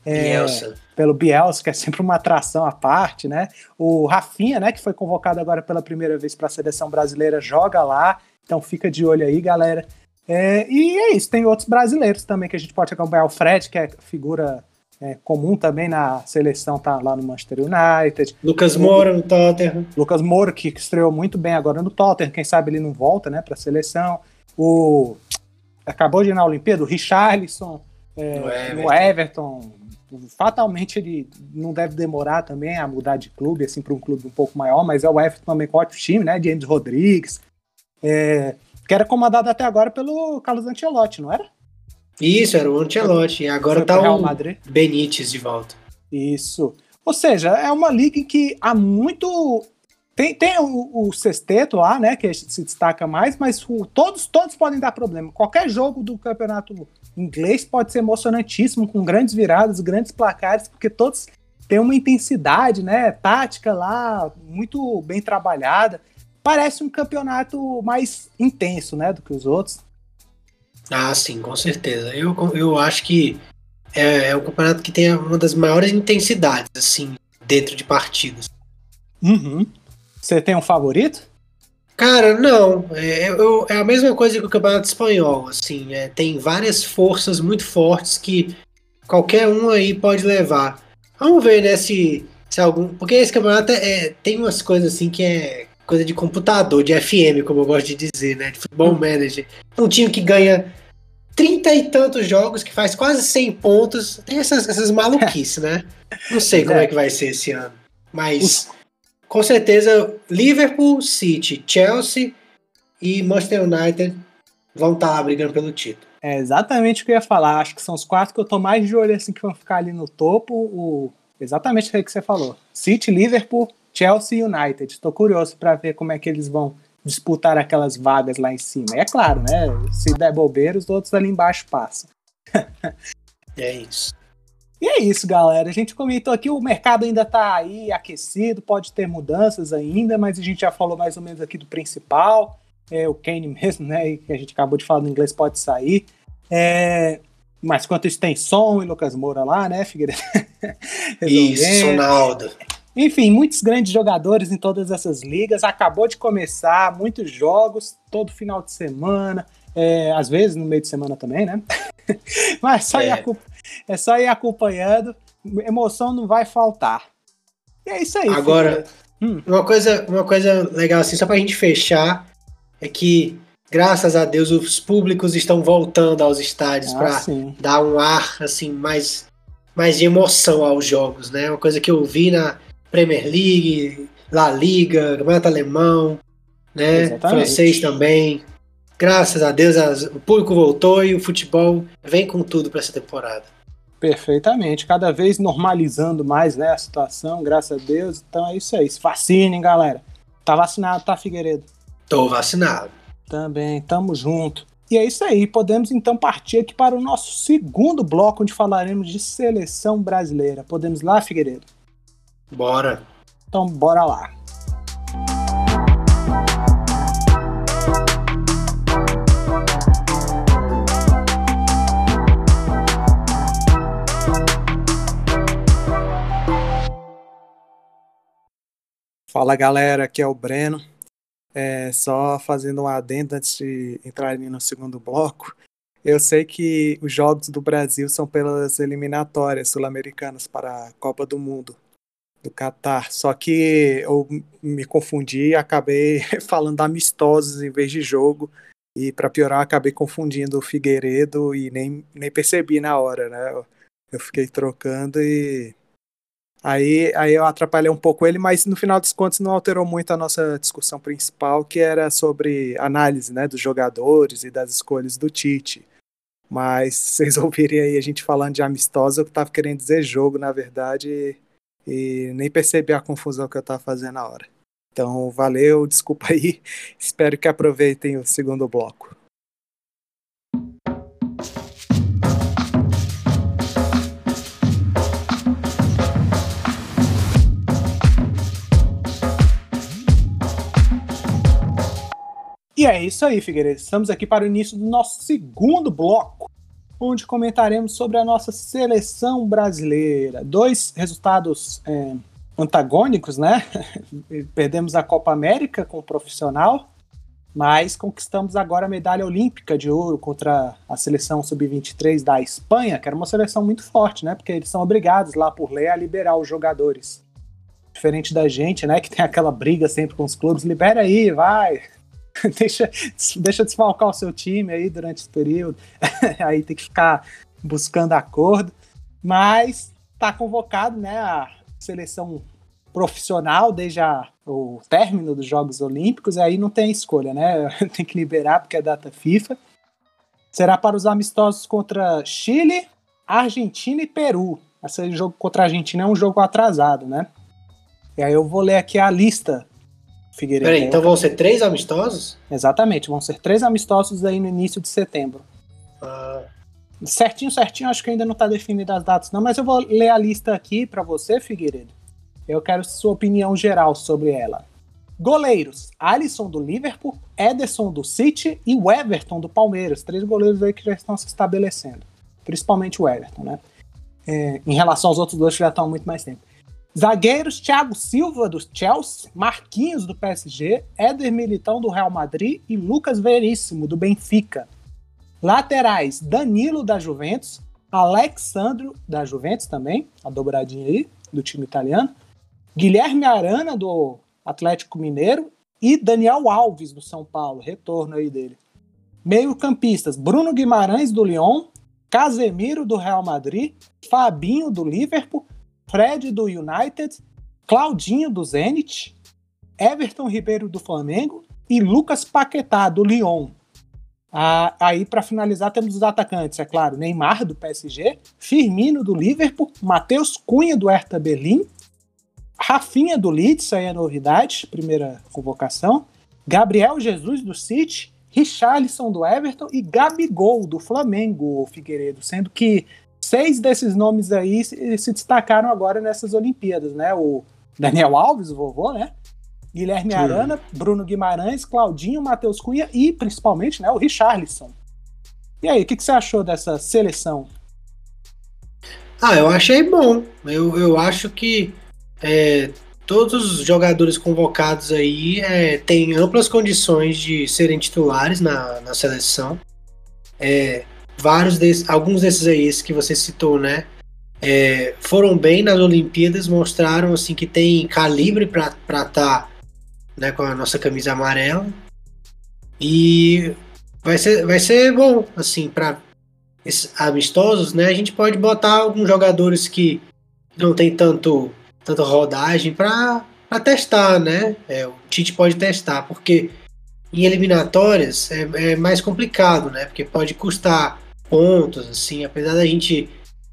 É, Bielsa. Pelo Bielsa, que é sempre uma atração à parte, né? O Rafinha, né, que foi convocado agora pela primeira vez para a seleção brasileira, joga lá. Então fica de olho aí, galera. É, e é isso, tem outros brasileiros também que a gente pode acompanhar. O Fred, que é figura é, comum também na seleção, tá lá no Manchester United. Lucas Moura no Tottenham. Lucas Moura, que estreou muito bem agora no Tottenham, quem sabe ele não volta né, para a seleção. O acabou de ir na Olimpíada, o Richarlison é, no, Everton. no Everton. Fatalmente ele não deve demorar também a mudar de clube, assim, para um clube um pouco maior, mas é o Everton também com ótimo time, né? James Rodrigues, é, que era comandado até agora pelo Carlos Ancelotti, não era? Isso, era o Ancelotti. Agora tá o Madrid. Benítez de volta. Isso. Ou seja, é uma liga que há muito. Tem, tem o, o sexteto lá, né, que se destaca mais, mas o, todos, todos podem dar problema. Qualquer jogo do campeonato inglês pode ser emocionantíssimo, com grandes viradas, grandes placares, porque todos têm uma intensidade, né, tática lá, muito bem trabalhada. Parece um campeonato mais intenso, né, do que os outros. Ah, sim, com certeza. Eu, eu acho que é, é um campeonato que tem uma das maiores intensidades, assim, dentro de partidas. Uhum. Você tem um favorito? Cara, não. É, eu, é a mesma coisa que o campeonato espanhol, assim. É, tem várias forças muito fortes que qualquer um aí pode levar. Vamos ver, né, se, se algum... Porque esse campeonato é, é tem umas coisas, assim, que é coisa de computador, de FM, como eu gosto de dizer, né? De futebol hum. manager. Um time que ganha trinta e tantos jogos, que faz quase 100 pontos. Tem essas, essas maluquices, né? Não sei como é. é que vai ser esse ano. Mas, com certeza, Liverpool, City, Chelsea e Manchester United vão estar tá lá brigando pelo título. É exatamente o que eu ia falar. Acho que são os quatro que eu tô mais de olho assim que vão ficar ali no topo. O... Exatamente o que você falou. City, Liverpool, Chelsea e United. Estou curioso para ver como é que eles vão disputar aquelas vagas lá em cima. E é claro, né? Se der bobeira, os outros ali embaixo passam. [laughs] é isso. E é isso, galera. A gente comentou aqui, o mercado ainda está aí aquecido, pode ter mudanças ainda, mas a gente já falou mais ou menos aqui do principal. É, o Kane mesmo, né? Que a gente acabou de falar no inglês, pode sair. É, mas quanto isso tem som e Lucas Moura lá, né, Figueiredo? [laughs] isso, Ronaldo. Enfim, muitos grandes jogadores em todas essas ligas. Acabou de começar, muitos jogos, todo final de semana, é, às vezes no meio de semana também, né? [laughs] Mas só é. Ir, é só ir acompanhando, emoção não vai faltar. E é isso aí. Agora, hum. uma, coisa, uma coisa legal, assim, só pra gente fechar, é que graças a Deus os públicos estão voltando aos estádios ah, para dar um ar assim mais mais de emoção aos jogos, né? Uma coisa que eu vi na Premier League, La Liga, Campeonato Alemão, né? Exatamente. Francês também. Graças a Deus as, o público voltou e o futebol vem com tudo para essa temporada. Perfeitamente, cada vez normalizando mais né, a situação, graças a Deus. Então é isso aí. Se vacinem, galera. Tá vacinado, tá, Figueiredo? Tô vacinado. Também, tamo junto. E é isso aí, podemos então partir aqui para o nosso segundo bloco, onde falaremos de seleção brasileira. Podemos ir lá, Figueiredo? Bora. Então, bora lá. Fala galera, aqui é o Breno. É, só fazendo um adendo antes de entrar no segundo bloco. Eu sei que os jogos do Brasil são pelas eliminatórias sul-americanas para a Copa do Mundo do Catar. Só que eu me confundi e acabei [laughs] falando amistosos em vez de jogo. E para piorar, acabei confundindo o Figueiredo e nem, nem percebi na hora, né? Eu fiquei trocando e Aí, aí eu atrapalhei um pouco ele, mas no final dos contos não alterou muito a nossa discussão principal, que era sobre análise né, dos jogadores e das escolhas do Tite. Mas [laughs] vocês ouvirem aí a gente falando de amistosa, eu estava querendo dizer jogo, na verdade, e, nem percebi a confusão que eu estava fazendo na hora. Então, valeu, desculpa aí, [laughs] espero que aproveitem o segundo bloco. E é isso aí, Figueiredo. Estamos aqui para o início do nosso segundo bloco, onde comentaremos sobre a nossa seleção brasileira. Dois resultados é, antagônicos, né? [laughs] Perdemos a Copa América com o profissional, mas conquistamos agora a medalha olímpica de ouro contra a seleção sub-23 da Espanha, que era uma seleção muito forte, né? Porque eles são obrigados lá por lei a liberar os jogadores. Diferente da gente, né? Que tem aquela briga sempre com os clubes, libera aí, vai, [laughs] deixa, deixa desfalcar o seu time aí durante esse período. [laughs] aí tem que ficar buscando acordo. Mas está convocado né, a seleção profissional desde a, o término dos Jogos Olímpicos, aí não tem escolha, né? [laughs] tem que liberar porque é data FIFA. Será para os amistosos contra Chile, Argentina e Peru. Esse jogo contra a Argentina é um jogo atrasado, né? E aí eu vou ler aqui a lista Figueiredo. Peraí, então vão ser três amistosos? Exatamente, vão ser três amistosos aí no início de setembro. Ah. Certinho, certinho, acho que ainda não está definida as datas, não, mas eu vou ler a lista aqui para você, Figueiredo. Eu quero sua opinião geral sobre ela. Goleiros: Alisson do Liverpool, Ederson do City e o Everton do Palmeiras. Três goleiros aí que já estão se estabelecendo. Principalmente o Everton, né? É, em relação aos outros dois que já estão há muito mais tempo. Zagueiros, Thiago Silva do Chelsea, Marquinhos do PSG, Éder Militão do Real Madrid e Lucas Veríssimo do Benfica. Laterais, Danilo da Juventus, Alexandro da Juventus também, a dobradinha aí do time italiano, Guilherme Arana do Atlético Mineiro e Daniel Alves do São Paulo, retorno aí dele. Meio-campistas, Bruno Guimarães do Lyon, Casemiro do Real Madrid, Fabinho do Liverpool Fred do United, Claudinho do Zenit, Everton Ribeiro do Flamengo e Lucas Paquetá do Lyon. Ah, aí, para finalizar, temos os atacantes, é claro, Neymar do PSG, Firmino do Liverpool, Matheus Cunha do Hertha Berlim, Rafinha do Leeds, aí é novidade, primeira convocação, Gabriel Jesus do City, Richarlison do Everton e Gabigol do Flamengo, Figueiredo, sendo que seis desses nomes aí se, se destacaram agora nessas Olimpíadas, né? O Daniel Alves, o vovô, né? Guilherme Arana, Bruno Guimarães, Claudinho, Matheus Cunha e, principalmente, né, o Richarlison. E aí, o que, que, você achou dessa seleção? Ah, eu achei bom. Eu, eu acho que é, todos os jogadores convocados aí é, têm amplas condições de serem titulares na, na seleção. É, vários desses, alguns desses aí que você citou, né? É, foram bem nas Olimpíadas, mostraram assim que tem calibre para estar tá, né, com a nossa camisa amarela. E vai ser, vai ser bom, assim, para esses amistosos, né? A gente pode botar alguns jogadores que não tem tanto tanta rodagem para testar, né? É, o Tite pode testar, porque em eliminatórias é, é, mais complicado, né? Porque pode custar pontos, assim, apesar da gente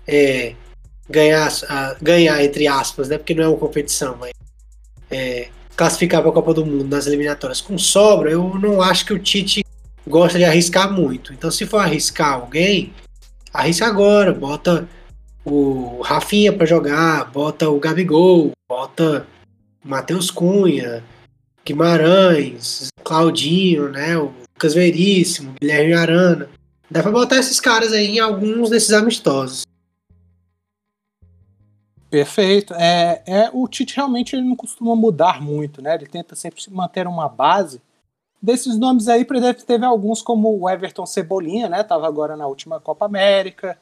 é, ganhar, a, ganhar, entre aspas, né? Porque não é uma competição, mas é, classificar para a Copa do Mundo nas eliminatórias com sobra, eu não acho que o Tite gosta de arriscar muito. Então, se for arriscar alguém, arrisca agora, bota o Rafinha para jogar, bota o Gabigol, bota Matheus Cunha, Guimarães, Claudinho, né, o Lucas Veríssimo, Guilherme Arana. Dá pra botar esses caras aí em alguns desses amistosos. Perfeito. É, é, o Tite realmente ele não costuma mudar muito, né? Ele tenta sempre manter uma base. Desses nomes aí, teve alguns como o Everton Cebolinha, né? Tava agora na última Copa América.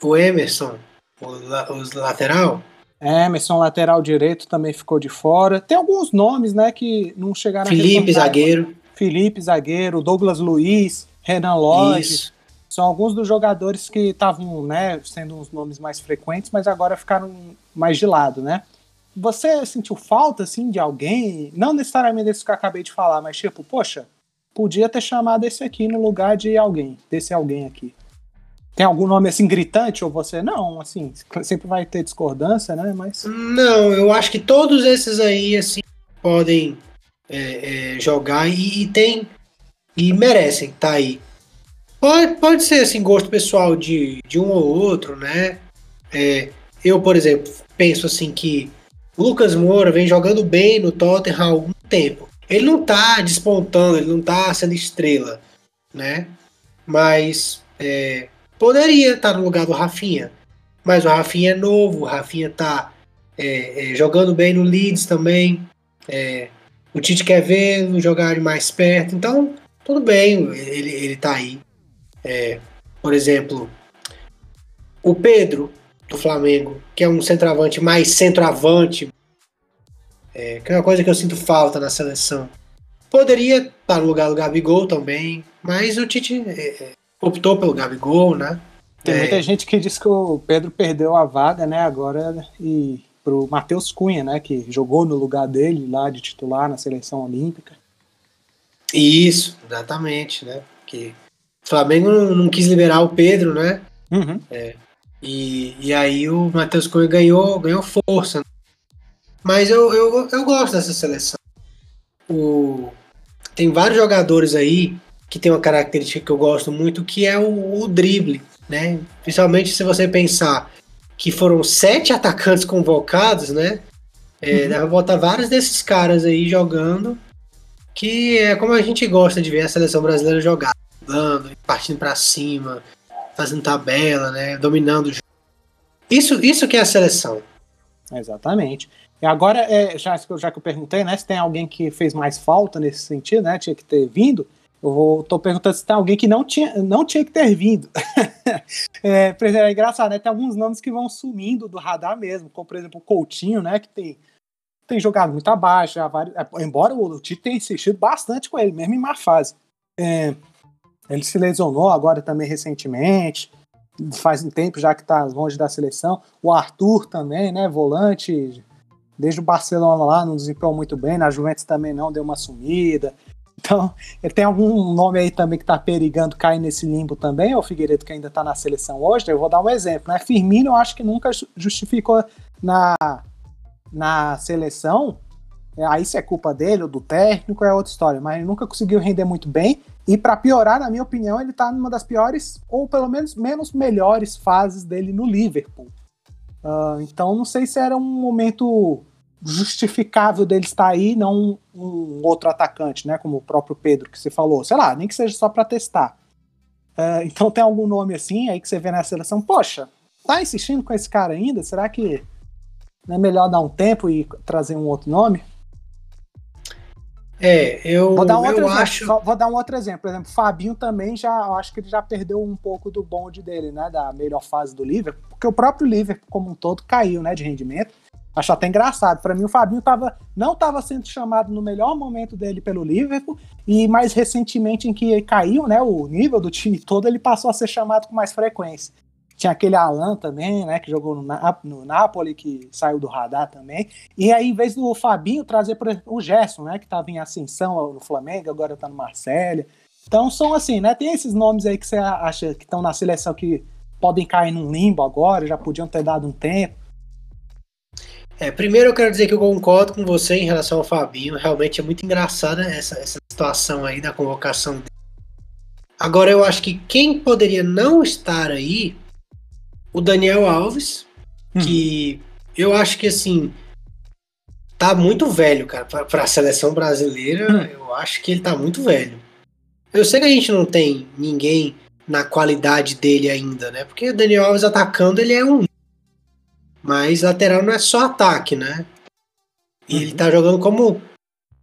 O Emerson, os lateral? Emerson, lateral direito, também ficou de fora. Tem alguns nomes, né, que não chegaram Felipe, a zagueiro. Felipe, zagueiro. Douglas Luiz, Renan Lodge. São alguns dos jogadores que estavam, né, sendo uns nomes mais frequentes, mas agora ficaram mais de lado, né? Você sentiu falta, assim, de alguém? Não necessariamente desse que eu acabei de falar, mas tipo, poxa, podia ter chamado esse aqui no lugar de alguém, desse alguém aqui. Tem algum nome assim gritante ou você não? Assim, sempre vai ter discordância, né? Mas não, eu acho que todos esses aí assim podem é, é, jogar e, e, tem e merecem tá aí. Pode, pode ser assim gosto pessoal de, de um ou outro, né? É, eu, por exemplo, penso assim que o Lucas Moura vem jogando bem no Tottenham há algum tempo. Ele não tá despontando, ele não tá sendo estrela, né? Mas é, Poderia estar no lugar do Rafinha, mas o Rafinha é novo, o Rafinha está é, é, jogando bem no Leeds também. É, o Tite quer ver jogar mais perto, então tudo bem, ele, ele tá aí. É, por exemplo, o Pedro do Flamengo, que é um centroavante mais centroavante, é, que é uma coisa que eu sinto falta na seleção. Poderia estar no lugar do Gabigol também, mas o Tite é, é optou pelo Gabigol, né? Tem é... muita gente que diz que o Pedro perdeu a vaga, né, agora e pro Matheus Cunha, né, que jogou no lugar dele lá de titular na seleção olímpica. Isso, exatamente, né? Que o Flamengo não, não quis liberar o Pedro, né? Uhum. É, e, e aí o Matheus Cunha ganhou, ganhou força. Né? Mas eu, eu, eu gosto dessa seleção. O, tem vários jogadores aí que tem uma característica que eu gosto muito, que é o, o drible, né? Principalmente se você pensar que foram sete atacantes convocados, né? É, uhum. Dá pra botar vários desses caras aí jogando, que é como a gente gosta de ver a seleção brasileira jogar, dando, partindo para cima, fazendo tabela, né? Dominando o jogo. Isso, isso que é a seleção. Exatamente. E agora, é, já, já que eu perguntei, né, se tem alguém que fez mais falta nesse sentido, né? Tinha que ter vindo. Eu estou perguntando se tem alguém que não tinha, não tinha que ter vindo. [laughs] é, é, engraçado, né? Tem alguns nomes que vão sumindo do radar mesmo, como por exemplo o Coutinho, né? Que tem, tem jogado muito abaixo, vários, é, embora o Tite tenha insistido bastante com ele, mesmo em má fase. É, ele se lesionou agora também recentemente, faz um tempo já que está longe da seleção. O Arthur também, né? Volante, desde o Barcelona lá, não desempenhou muito bem, na Juventus também não, deu uma sumida. Então, [laughs] tem algum nome aí também que está perigando cair nesse limbo também, o Figueiredo que ainda está na seleção hoje, eu vou dar um exemplo, né? Firmino eu acho que nunca justificou na, na seleção, é, aí se é culpa dele ou do técnico é outra história, mas nunca conseguiu render muito bem, E para piorar, na minha opinião, ele tá numa das piores, ou pelo menos menos melhores fases dele no Liverpool. Uh, então não sei se era um momento justificável dele estar aí, não um outro atacante, né? Como o próprio Pedro que você falou. Sei lá, nem que seja só para testar. Uh, então tem algum nome assim aí que você vê na seleção? Poxa, tá insistindo com esse cara ainda? Será que não é melhor dar um tempo e trazer um outro nome? É, eu, vou dar um outro acho... exemplo. Vou dar um outro exemplo. Por exemplo, Fabinho também já, eu acho que ele já perdeu um pouco do bonde dele, né, da melhor fase do Liverpool, porque o próprio Liverpool como um todo caiu, né, de rendimento. Acho até engraçado. Para mim, o Fabinho tava, não estava sendo chamado no melhor momento dele pelo Liverpool, e mais recentemente, em que caiu, né, o nível do time todo, ele passou a ser chamado com mais frequência. Tinha aquele Alan também, né, que jogou no, no Napoli, que saiu do radar também. E aí, em vez do Fabinho, trazer por exemplo, o Gerson, né, que estava em ascensão no Flamengo, agora está no Marcelo. Então, são assim, né, tem esses nomes aí que você acha que estão na seleção que podem cair num limbo agora, já podiam ter dado um tempo. É, primeiro eu quero dizer que eu concordo com você em relação ao Fabinho. Realmente é muito engraçada essa, essa situação aí da convocação dele. Agora eu acho que quem poderia não estar aí, o Daniel Alves, hum. que eu acho que assim tá muito velho, cara, para a seleção brasileira. Hum. Eu acho que ele tá muito velho. Eu sei que a gente não tem ninguém na qualidade dele ainda, né? Porque o Daniel Alves atacando, ele é um mas lateral não é só ataque, né? E uhum. ele tá jogando como,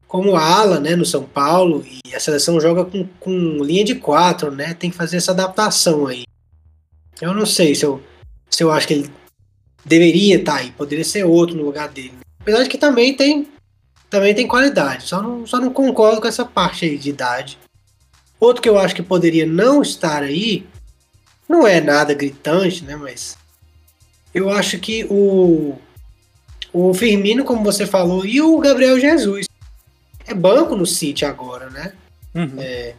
como ala, né, no São Paulo, e a seleção joga com, com linha de quatro, né? Tem que fazer essa adaptação aí. Eu não sei se eu, se eu acho que ele deveria estar tá aí, poderia ser outro no lugar dele. Apesar de que também tem também tem qualidade, só não, só não concordo com essa parte aí de idade. Outro que eu acho que poderia não estar aí, não é nada gritante, né, mas eu acho que o, o Firmino, como você falou, e o Gabriel Jesus. É banco no City agora, né? Uhum. É,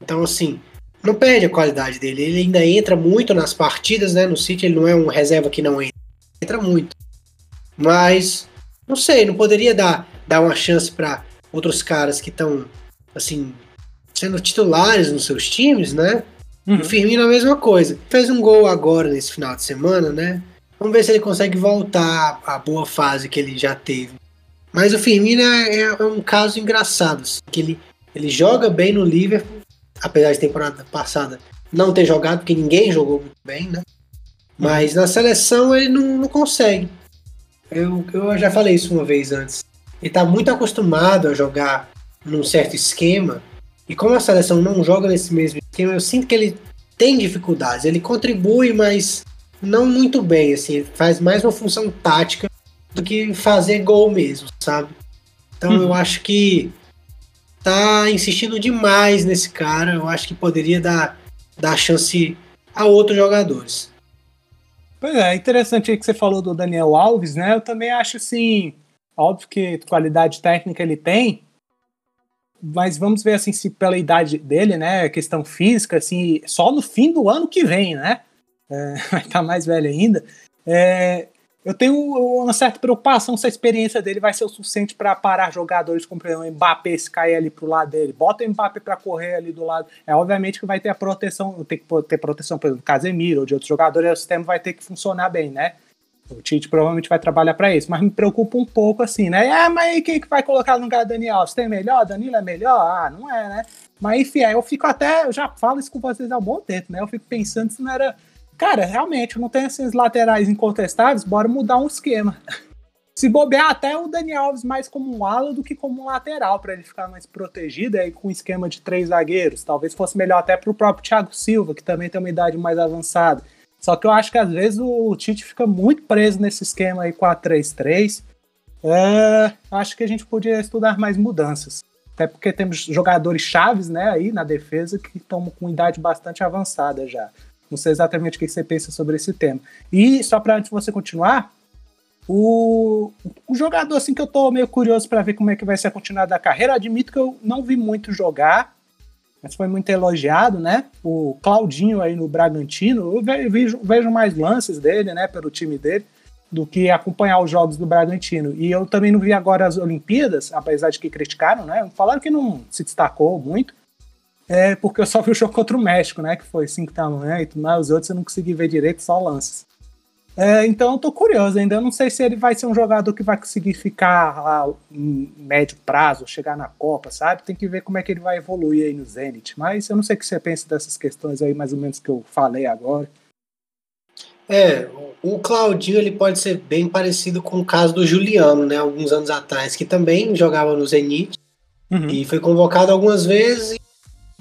então, assim, não perde a qualidade dele. Ele ainda entra muito nas partidas, né? No City ele não é um reserva que não entra. Entra muito. Mas, não sei, não poderia dar, dar uma chance para outros caras que estão, assim, sendo titulares nos seus times, né? Uhum. O Firmino é a mesma coisa. Fez um gol agora nesse final de semana, né? Vamos ver se ele consegue voltar à boa fase que ele já teve. Mas o Firmino é, é um caso engraçado, assim, que ele, ele joga bem no Liverpool, apesar de temporada passada não ter jogado, porque ninguém jogou muito bem, né? Mas na seleção ele não, não consegue. Eu, eu já falei isso uma vez antes. Ele está muito acostumado a jogar num certo esquema, e como a seleção não joga nesse mesmo esquema, eu sinto que ele tem dificuldades. Ele contribui, mas não muito bem, assim, faz mais uma função tática do que fazer gol mesmo, sabe? Então hum. eu acho que tá insistindo demais nesse cara, eu acho que poderia dar, dar chance a outros jogadores. Pois é, interessante aí que você falou do Daniel Alves, né? Eu também acho assim, óbvio que qualidade técnica ele tem, mas vamos ver assim se pela idade dele, né, questão física, assim, só no fim do ano que vem, né? é, [laughs] vai estar tá mais velho ainda. É, eu tenho uma certa preocupação se a experiência dele vai ser o suficiente para parar jogadores como o Mbappé se cair ali pro lado dele. Bota o Mbappé para correr ali do lado. É obviamente que vai ter a proteção, tem que ter proteção, por exemplo, do Casemiro ou de outros jogadores, o sistema vai ter que funcionar bem, né? O Tite provavelmente vai trabalhar para isso, mas me preocupa um pouco assim, né? Ah, mas quem que vai colocar no lugar do Daniel? Você tem melhor? Danilo é melhor? Ah, não é, né? Mas enfim, eu fico até, eu já falo isso com vocês há um bom tempo, né? Eu fico pensando se não era Cara, realmente, não tem esses laterais incontestáveis, bora mudar um esquema. [laughs] Se bobear até o Daniel Alves mais como um ala do que como um lateral, para ele ficar mais protegido aí com um esquema de três zagueiros. Talvez fosse melhor até para o próprio Thiago Silva, que também tem uma idade mais avançada. Só que eu acho que às vezes o Tite fica muito preso nesse esquema aí 4-3-3. É, acho que a gente podia estudar mais mudanças. Até porque temos jogadores chaves né, aí na defesa que estão com idade bastante avançada já. Não sei exatamente o que você pensa sobre esse tema. E só para antes de você continuar, o, o jogador assim que eu tô meio curioso para ver como é que vai ser a continuidade da carreira, admito que eu não vi muito jogar, mas foi muito elogiado, né? O Claudinho aí no Bragantino, eu vejo, vejo mais lances dele, né, pelo time dele, do que acompanhar os jogos do Bragantino. E eu também não vi agora as Olimpíadas, apesar de que criticaram, né? Falaram que não se destacou muito. É porque eu só vi o jogo contra o México, né? Que foi 5 da manhã e tudo mais. Os outros eu não consegui ver direito, só lances. É, então eu tô curioso ainda. Eu não sei se ele vai ser um jogador que vai conseguir ficar lá em médio prazo, chegar na Copa, sabe? Tem que ver como é que ele vai evoluir aí no Zenit. Mas eu não sei o que você pensa dessas questões aí, mais ou menos que eu falei agora. É, o Claudinho ele pode ser bem parecido com o caso do Juliano, né? Alguns anos atrás, que também jogava no Zenit uhum. e foi convocado algumas vezes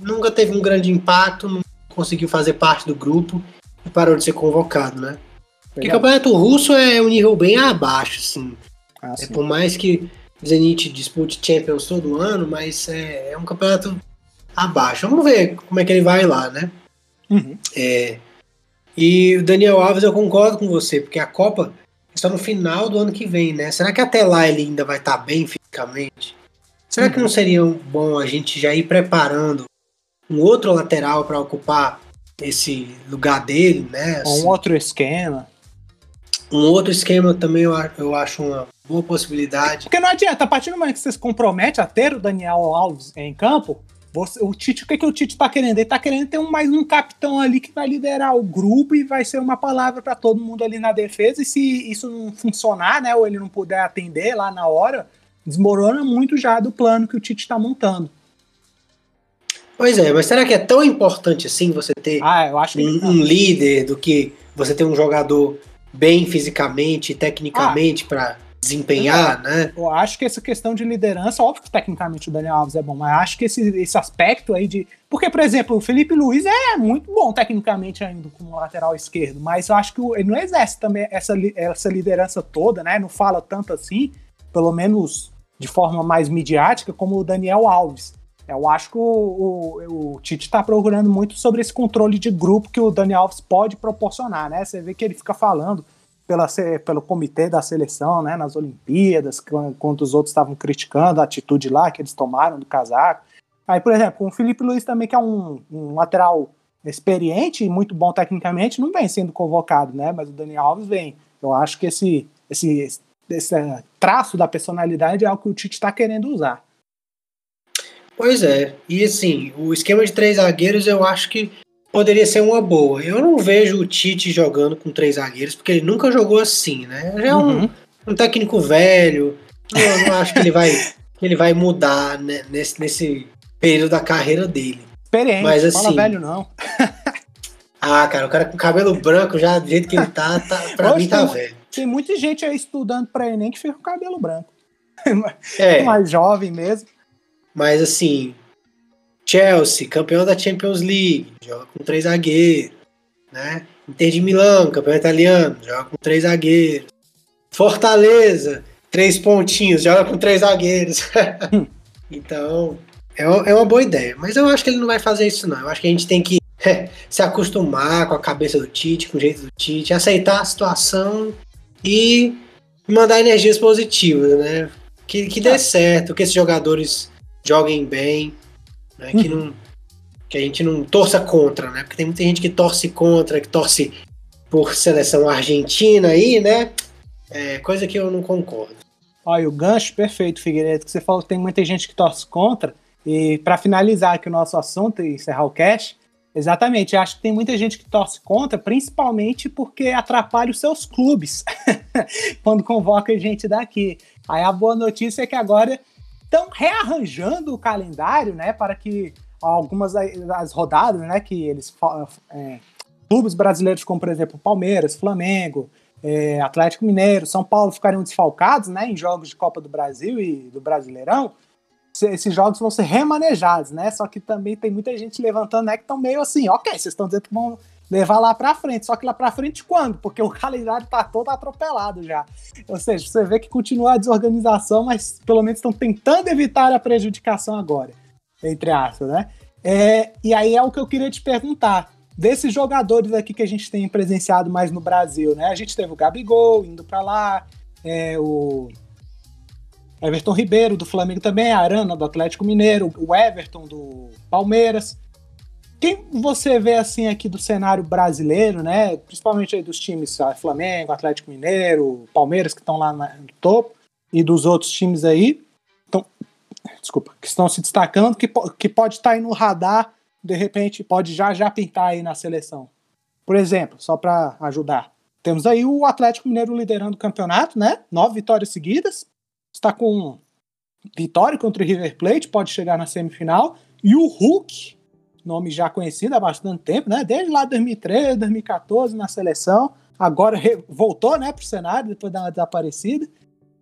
nunca teve um grande impacto, não conseguiu fazer parte do grupo e parou de ser convocado, né? Porque o campeonato russo é um nível bem abaixo, assim. Ah, é, por mais que Zenit dispute Champions todo ano, mas é, é, um campeonato abaixo. Vamos ver como é que ele vai lá, né? Uhum. É, e o Daniel Alves, eu concordo com você, porque a Copa está no final do ano que vem, né? Será que até lá ele ainda vai estar bem fisicamente? Será uhum. que não seria bom a gente já ir preparando um outro lateral para ocupar esse lugar dele, né? Assim, um outro esquema. Um outro esquema também eu, eu acho uma boa possibilidade. Porque não adianta, a partir do momento que você se compromete a ter o Daniel Alves em campo, você, o Tite, o que, que o Tite tá querendo? Ele tá querendo ter um, mais um capitão ali que vai liderar o grupo e vai ser uma palavra para todo mundo ali na defesa. E se isso não funcionar, né, ou ele não puder atender lá na hora, desmorona muito já do plano que o Tite tá montando. Pois é, mas será que é tão importante assim você ter ah, um, um, líder do que você ter um jogador bem fisicamente tecnicamente ah, para desempenhar, eu, né? Eu acho que essa questão de liderança, óbvio que tecnicamente o Daniel Alves é bom, mas acho que esse, esse aspecto aí de. Porque, por exemplo, o Felipe Luiz é muito bom tecnicamente ainda como lateral esquerdo, mas eu acho que ele não exerce também essa, essa liderança toda, né? Não fala tanto assim, pelo menos de forma mais midiática, como o Daniel Alves. Eu acho que o, o, o Tite está procurando muito sobre esse controle de grupo que o Dani Alves pode proporcionar, né? Você vê que ele fica falando pela, pelo comitê da seleção, né? Nas Olimpíadas, quando os outros estavam criticando a atitude lá que eles tomaram do casaco. Aí, por exemplo, o Felipe Luiz também, que é um, um lateral experiente e muito bom tecnicamente, não vem sendo convocado, né? Mas o Dani Alves vem. Eu acho que esse, esse, esse traço da personalidade é algo que o Tite está querendo usar. Pois é, e assim, o esquema de três zagueiros eu acho que poderia ser uma boa. Eu não vejo o Tite jogando com três zagueiros, porque ele nunca jogou assim, né? Já é um, uhum. um técnico velho, eu não acho que ele vai, que ele vai mudar né, nesse, nesse período da carreira dele. Experiente, Mas, assim, fala velho não. [laughs] ah, cara, o cara com cabelo branco já do jeito que ele tá, tá pra Hoje mim tá tem, velho. Tem muita gente aí estudando pra Enem que fica com cabelo branco. É. [laughs] Mais jovem mesmo. Mas assim, Chelsea, campeão da Champions League, joga com três zagueiros, né? Inter de Milão, campeão italiano, joga com três zagueiros. Fortaleza, três pontinhos, joga com três zagueiros. [laughs] então, é, é uma boa ideia. Mas eu acho que ele não vai fazer isso, não. Eu acho que a gente tem que se acostumar com a cabeça do Tite, com o jeito do Tite, aceitar a situação e mandar energias positivas, né? Que, que dê é. certo, que esses jogadores joguem bem, né? Que, uhum. não, que a gente não torça contra, né? Porque tem muita gente que torce contra, que torce por seleção argentina aí, né? É, coisa que eu não concordo. Olha, o gancho perfeito, Figueiredo, que você falou que tem muita gente que torce contra. E para finalizar aqui o nosso assunto e encerrar o cast, exatamente, acho que tem muita gente que torce contra, principalmente porque atrapalha os seus clubes [laughs] quando convoca gente daqui. Aí a boa notícia é que agora estão rearranjando o calendário, né, para que algumas das rodadas, né, que eles é, clubes brasileiros como por exemplo Palmeiras, Flamengo, é, Atlético Mineiro, São Paulo ficariam desfalcados, né, em jogos de Copa do Brasil e do Brasileirão. Esses jogos vão ser remanejados, né? Só que também tem muita gente levantando, né? Que estão meio assim, ok, vocês estão dizendo que vão levar lá para frente. Só que lá para frente quando? Porque o calendário tá todo atropelado já. Ou seja, você vê que continua a desorganização, mas pelo menos estão tentando evitar a prejudicação agora, entre aspas, né? É, e aí é o que eu queria te perguntar. Desses jogadores aqui que a gente tem presenciado mais no Brasil, né? A gente teve o Gabigol indo para lá, é, o Everton Ribeiro do Flamengo também, a Arana do Atlético Mineiro, o Everton do Palmeiras. Quem você vê assim aqui do cenário brasileiro, né? Principalmente aí dos times Flamengo, Atlético Mineiro, Palmeiras que estão lá no topo e dos outros times aí. Então, desculpa, que estão se destacando, que, que pode estar aí no radar, de repente pode já já pintar aí na seleção. Por exemplo, só para ajudar, temos aí o Atlético Mineiro liderando o campeonato, né? Nove vitórias seguidas, está com vitória contra o River Plate, pode chegar na semifinal, e o Hulk, nome já conhecido há bastante tempo, né? Desde lá 2013, 2014 na seleção, agora voltou, né, para o cenário depois da desaparecida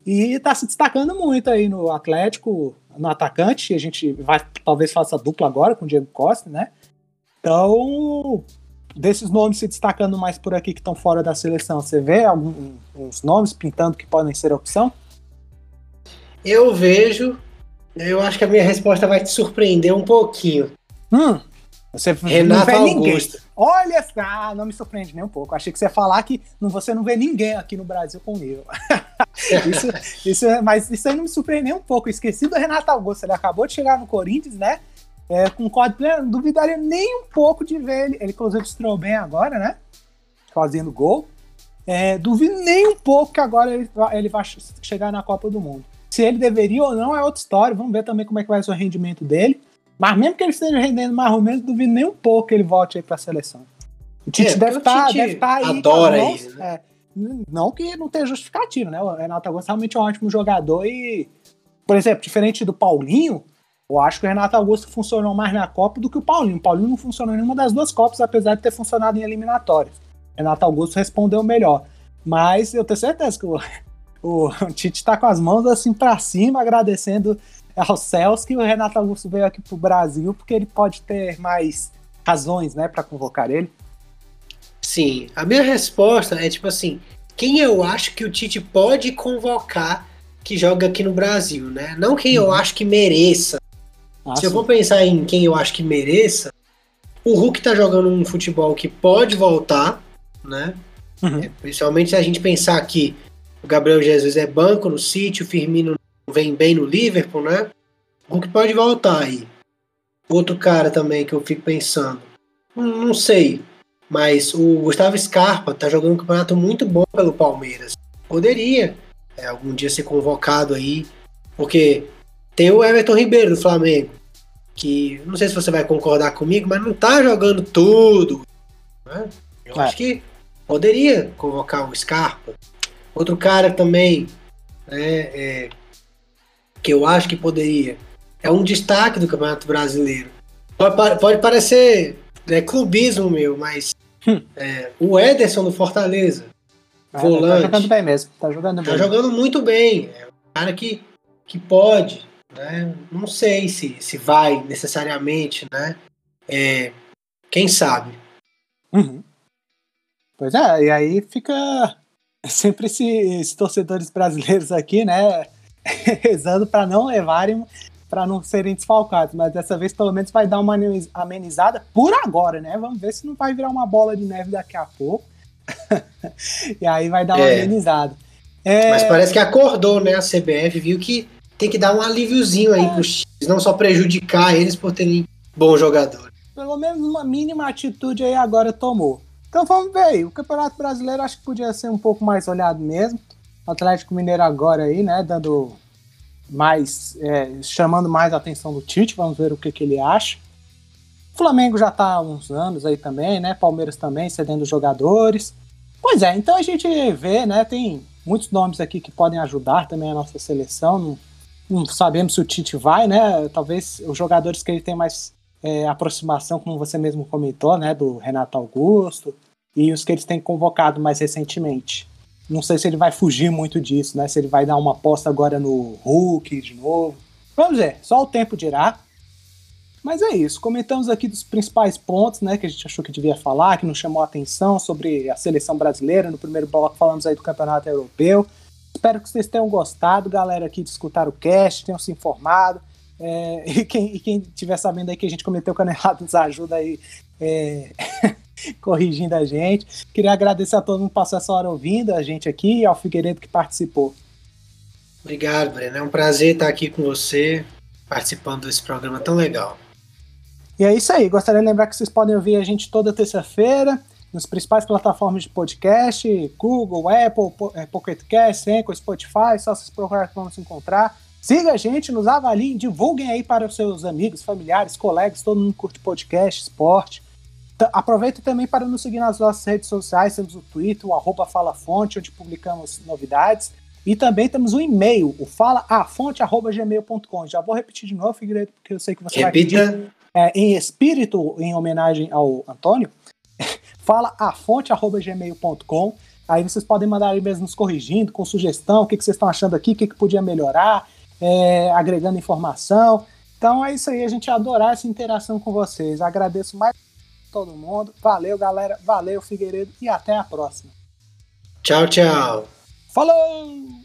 e está se destacando muito aí no Atlético, no atacante. A gente vai talvez faça dupla agora com o Diego Costa, né? Então, desses nomes se destacando mais por aqui que estão fora da seleção, você vê alguns nomes pintando que podem ser opção? Eu vejo. Eu acho que a minha resposta vai te surpreender um pouquinho. Hum, você Renato não vê Augusto. ninguém. Olha, ah, não me surpreende nem um pouco. Achei que você ia falar que não, você não vê ninguém aqui no Brasil com nível. [laughs] isso, isso, é, mas isso aí não me surpreende nem um pouco. Esqueci do Renato Augusto. Ele acabou de chegar no Corinthians, né? É, com código pleno, não duvidaria nem um pouco de ver ele. Ele, inclusive, estreou bem agora, né? Fazendo gol. É, duvido nem um pouco que agora ele, ele vai chegar na Copa do Mundo. Se ele deveria ou não é outra história. Vamos ver também como é que vai ser o rendimento dele. Mas mesmo que ele esteja rendendo mais ou menos, duvido nem um pouco que ele volte aí para a seleção. O Tite é, deve estar tá, tá aí. Adora ele. Né? É, não que não tenha justificativo, né? O Renato Augusto é realmente um ótimo jogador e, por exemplo, diferente do Paulinho, eu acho que o Renato Augusto funcionou mais na Copa do que o Paulinho. O Paulinho não funcionou em nenhuma das duas Copas, apesar de ter funcionado em eliminatórias. O Renato Augusto respondeu melhor. Mas eu tenho certeza que o, o, [laughs] o Tite está com as mãos assim para cima, agradecendo aos céus que o Renato Augusto veio aqui pro Brasil, porque ele pode ter mais razões, né, para convocar ele. Sim, a minha resposta é tipo assim, quem eu acho que o Tite pode convocar que joga aqui no Brasil, né? Não quem eu uhum. acho que mereça. Ah, Se sim. eu for pensar em quem eu acho que mereça, o Hulk tá jogando um futebol que pode voltar, né? Uhum. É, principalmente se a gente pensar que o Gabriel Jesus é banco no City, o Firmino vem bem no Liverpool, né? O que pode voltar aí. Outro cara também que eu fico pensando. Hum, não sei. Mas o Gustavo Scarpa tá jogando um campeonato muito bom pelo Palmeiras. Poderia é, algum dia ser convocado aí. Porque tem o Everton Ribeiro do Flamengo. Que não sei se você vai concordar comigo, mas não tá jogando tudo. Né? Eu é. acho que poderia convocar o Scarpa. Outro cara também né, é, que eu acho que poderia. É um destaque do Campeonato Brasileiro. Pode, pode parecer né, clubismo meu, mas hum. é, o Ederson do Fortaleza, ah, volante. Tá jogando bem mesmo. Tá jogando tá bem. Tá jogando muito bem. É um cara que, que pode. Né? Não sei se, se vai necessariamente, né? É, quem sabe? Uhum. Pois é, e aí fica [laughs] sempre esses torcedores brasileiros aqui, né? [laughs] rezando para não levarem, para não serem desfalcados. Mas dessa vez, pelo menos, vai dar uma amenizada por agora, né? Vamos ver se não vai virar uma bola de neve daqui a pouco. [laughs] e aí vai dar uma é. amenizada. É... Mas parece que acordou, né? A CBF viu que tem que dar um alíviozinho aí é. pros times, não só prejudicar eles por terem bom jogador. Pelo menos uma mínima atitude aí agora tomou. Então vamos ver aí. O Campeonato Brasileiro acho que podia ser um pouco mais olhado mesmo. Atlético Mineiro agora aí, né, dando mais, é, chamando mais a atenção do Tite, vamos ver o que, que ele acha. O Flamengo já está há uns anos aí também, né, Palmeiras também cedendo jogadores. Pois é, então a gente vê, né, tem muitos nomes aqui que podem ajudar também a nossa seleção, não, não sabemos se o Tite vai, né, talvez os jogadores que ele tem mais é, aproximação, como você mesmo comentou, né, do Renato Augusto, e os que eles têm convocado mais recentemente. Não sei se ele vai fugir muito disso, né? Se ele vai dar uma aposta agora no Hulk de novo. Vamos ver, só o tempo dirá. Mas é isso, comentamos aqui dos principais pontos, né, que a gente achou que devia falar, que nos chamou a atenção sobre a seleção brasileira. No primeiro bloco falamos aí do Campeonato Europeu. Espero que vocês tenham gostado, galera, aqui de escutar o cast, tenham se informado. É, [laughs] e, quem, e quem tiver sabendo aí que a gente cometeu canelado, nos [laughs] ajuda aí é, [laughs] corrigindo a gente. Queria agradecer a todo mundo que passou essa hora ouvindo a gente aqui e ao Figueiredo que participou. Obrigado, Breno. É um prazer estar aqui com você, participando desse programa tão legal. E é isso aí. Gostaria de lembrar que vocês podem ouvir a gente toda terça-feira nas principais plataformas de podcast, Google, Apple, é, Pocket Cast, Anchor, Spotify, só vocês procurarem que vão se encontrar. Siga a gente, nos avaliem, divulguem aí para os seus amigos, familiares, colegas, todo mundo curte podcast, esporte. Aproveita também para nos seguir nas nossas redes sociais, temos o Twitter, o arroba Fala Fonte, onde publicamos novidades. E também temos um e-mail, o falaafonte.gmail.com. Já vou repetir de novo, Figueiredo, porque eu sei que você Repita. vai pedir é, em espírito, em homenagem ao Antônio. [laughs] falaafonte.gmail.com. Aí vocês podem mandar e-mails nos corrigindo, com sugestão, o que, que vocês estão achando aqui, o que, que podia melhorar, é, agregando informação. Então é isso aí, a gente ia adorar essa interação com vocês. Agradeço mais todo mundo. Valeu, galera. Valeu, Figueiredo. E até a próxima. Tchau, tchau. Falou!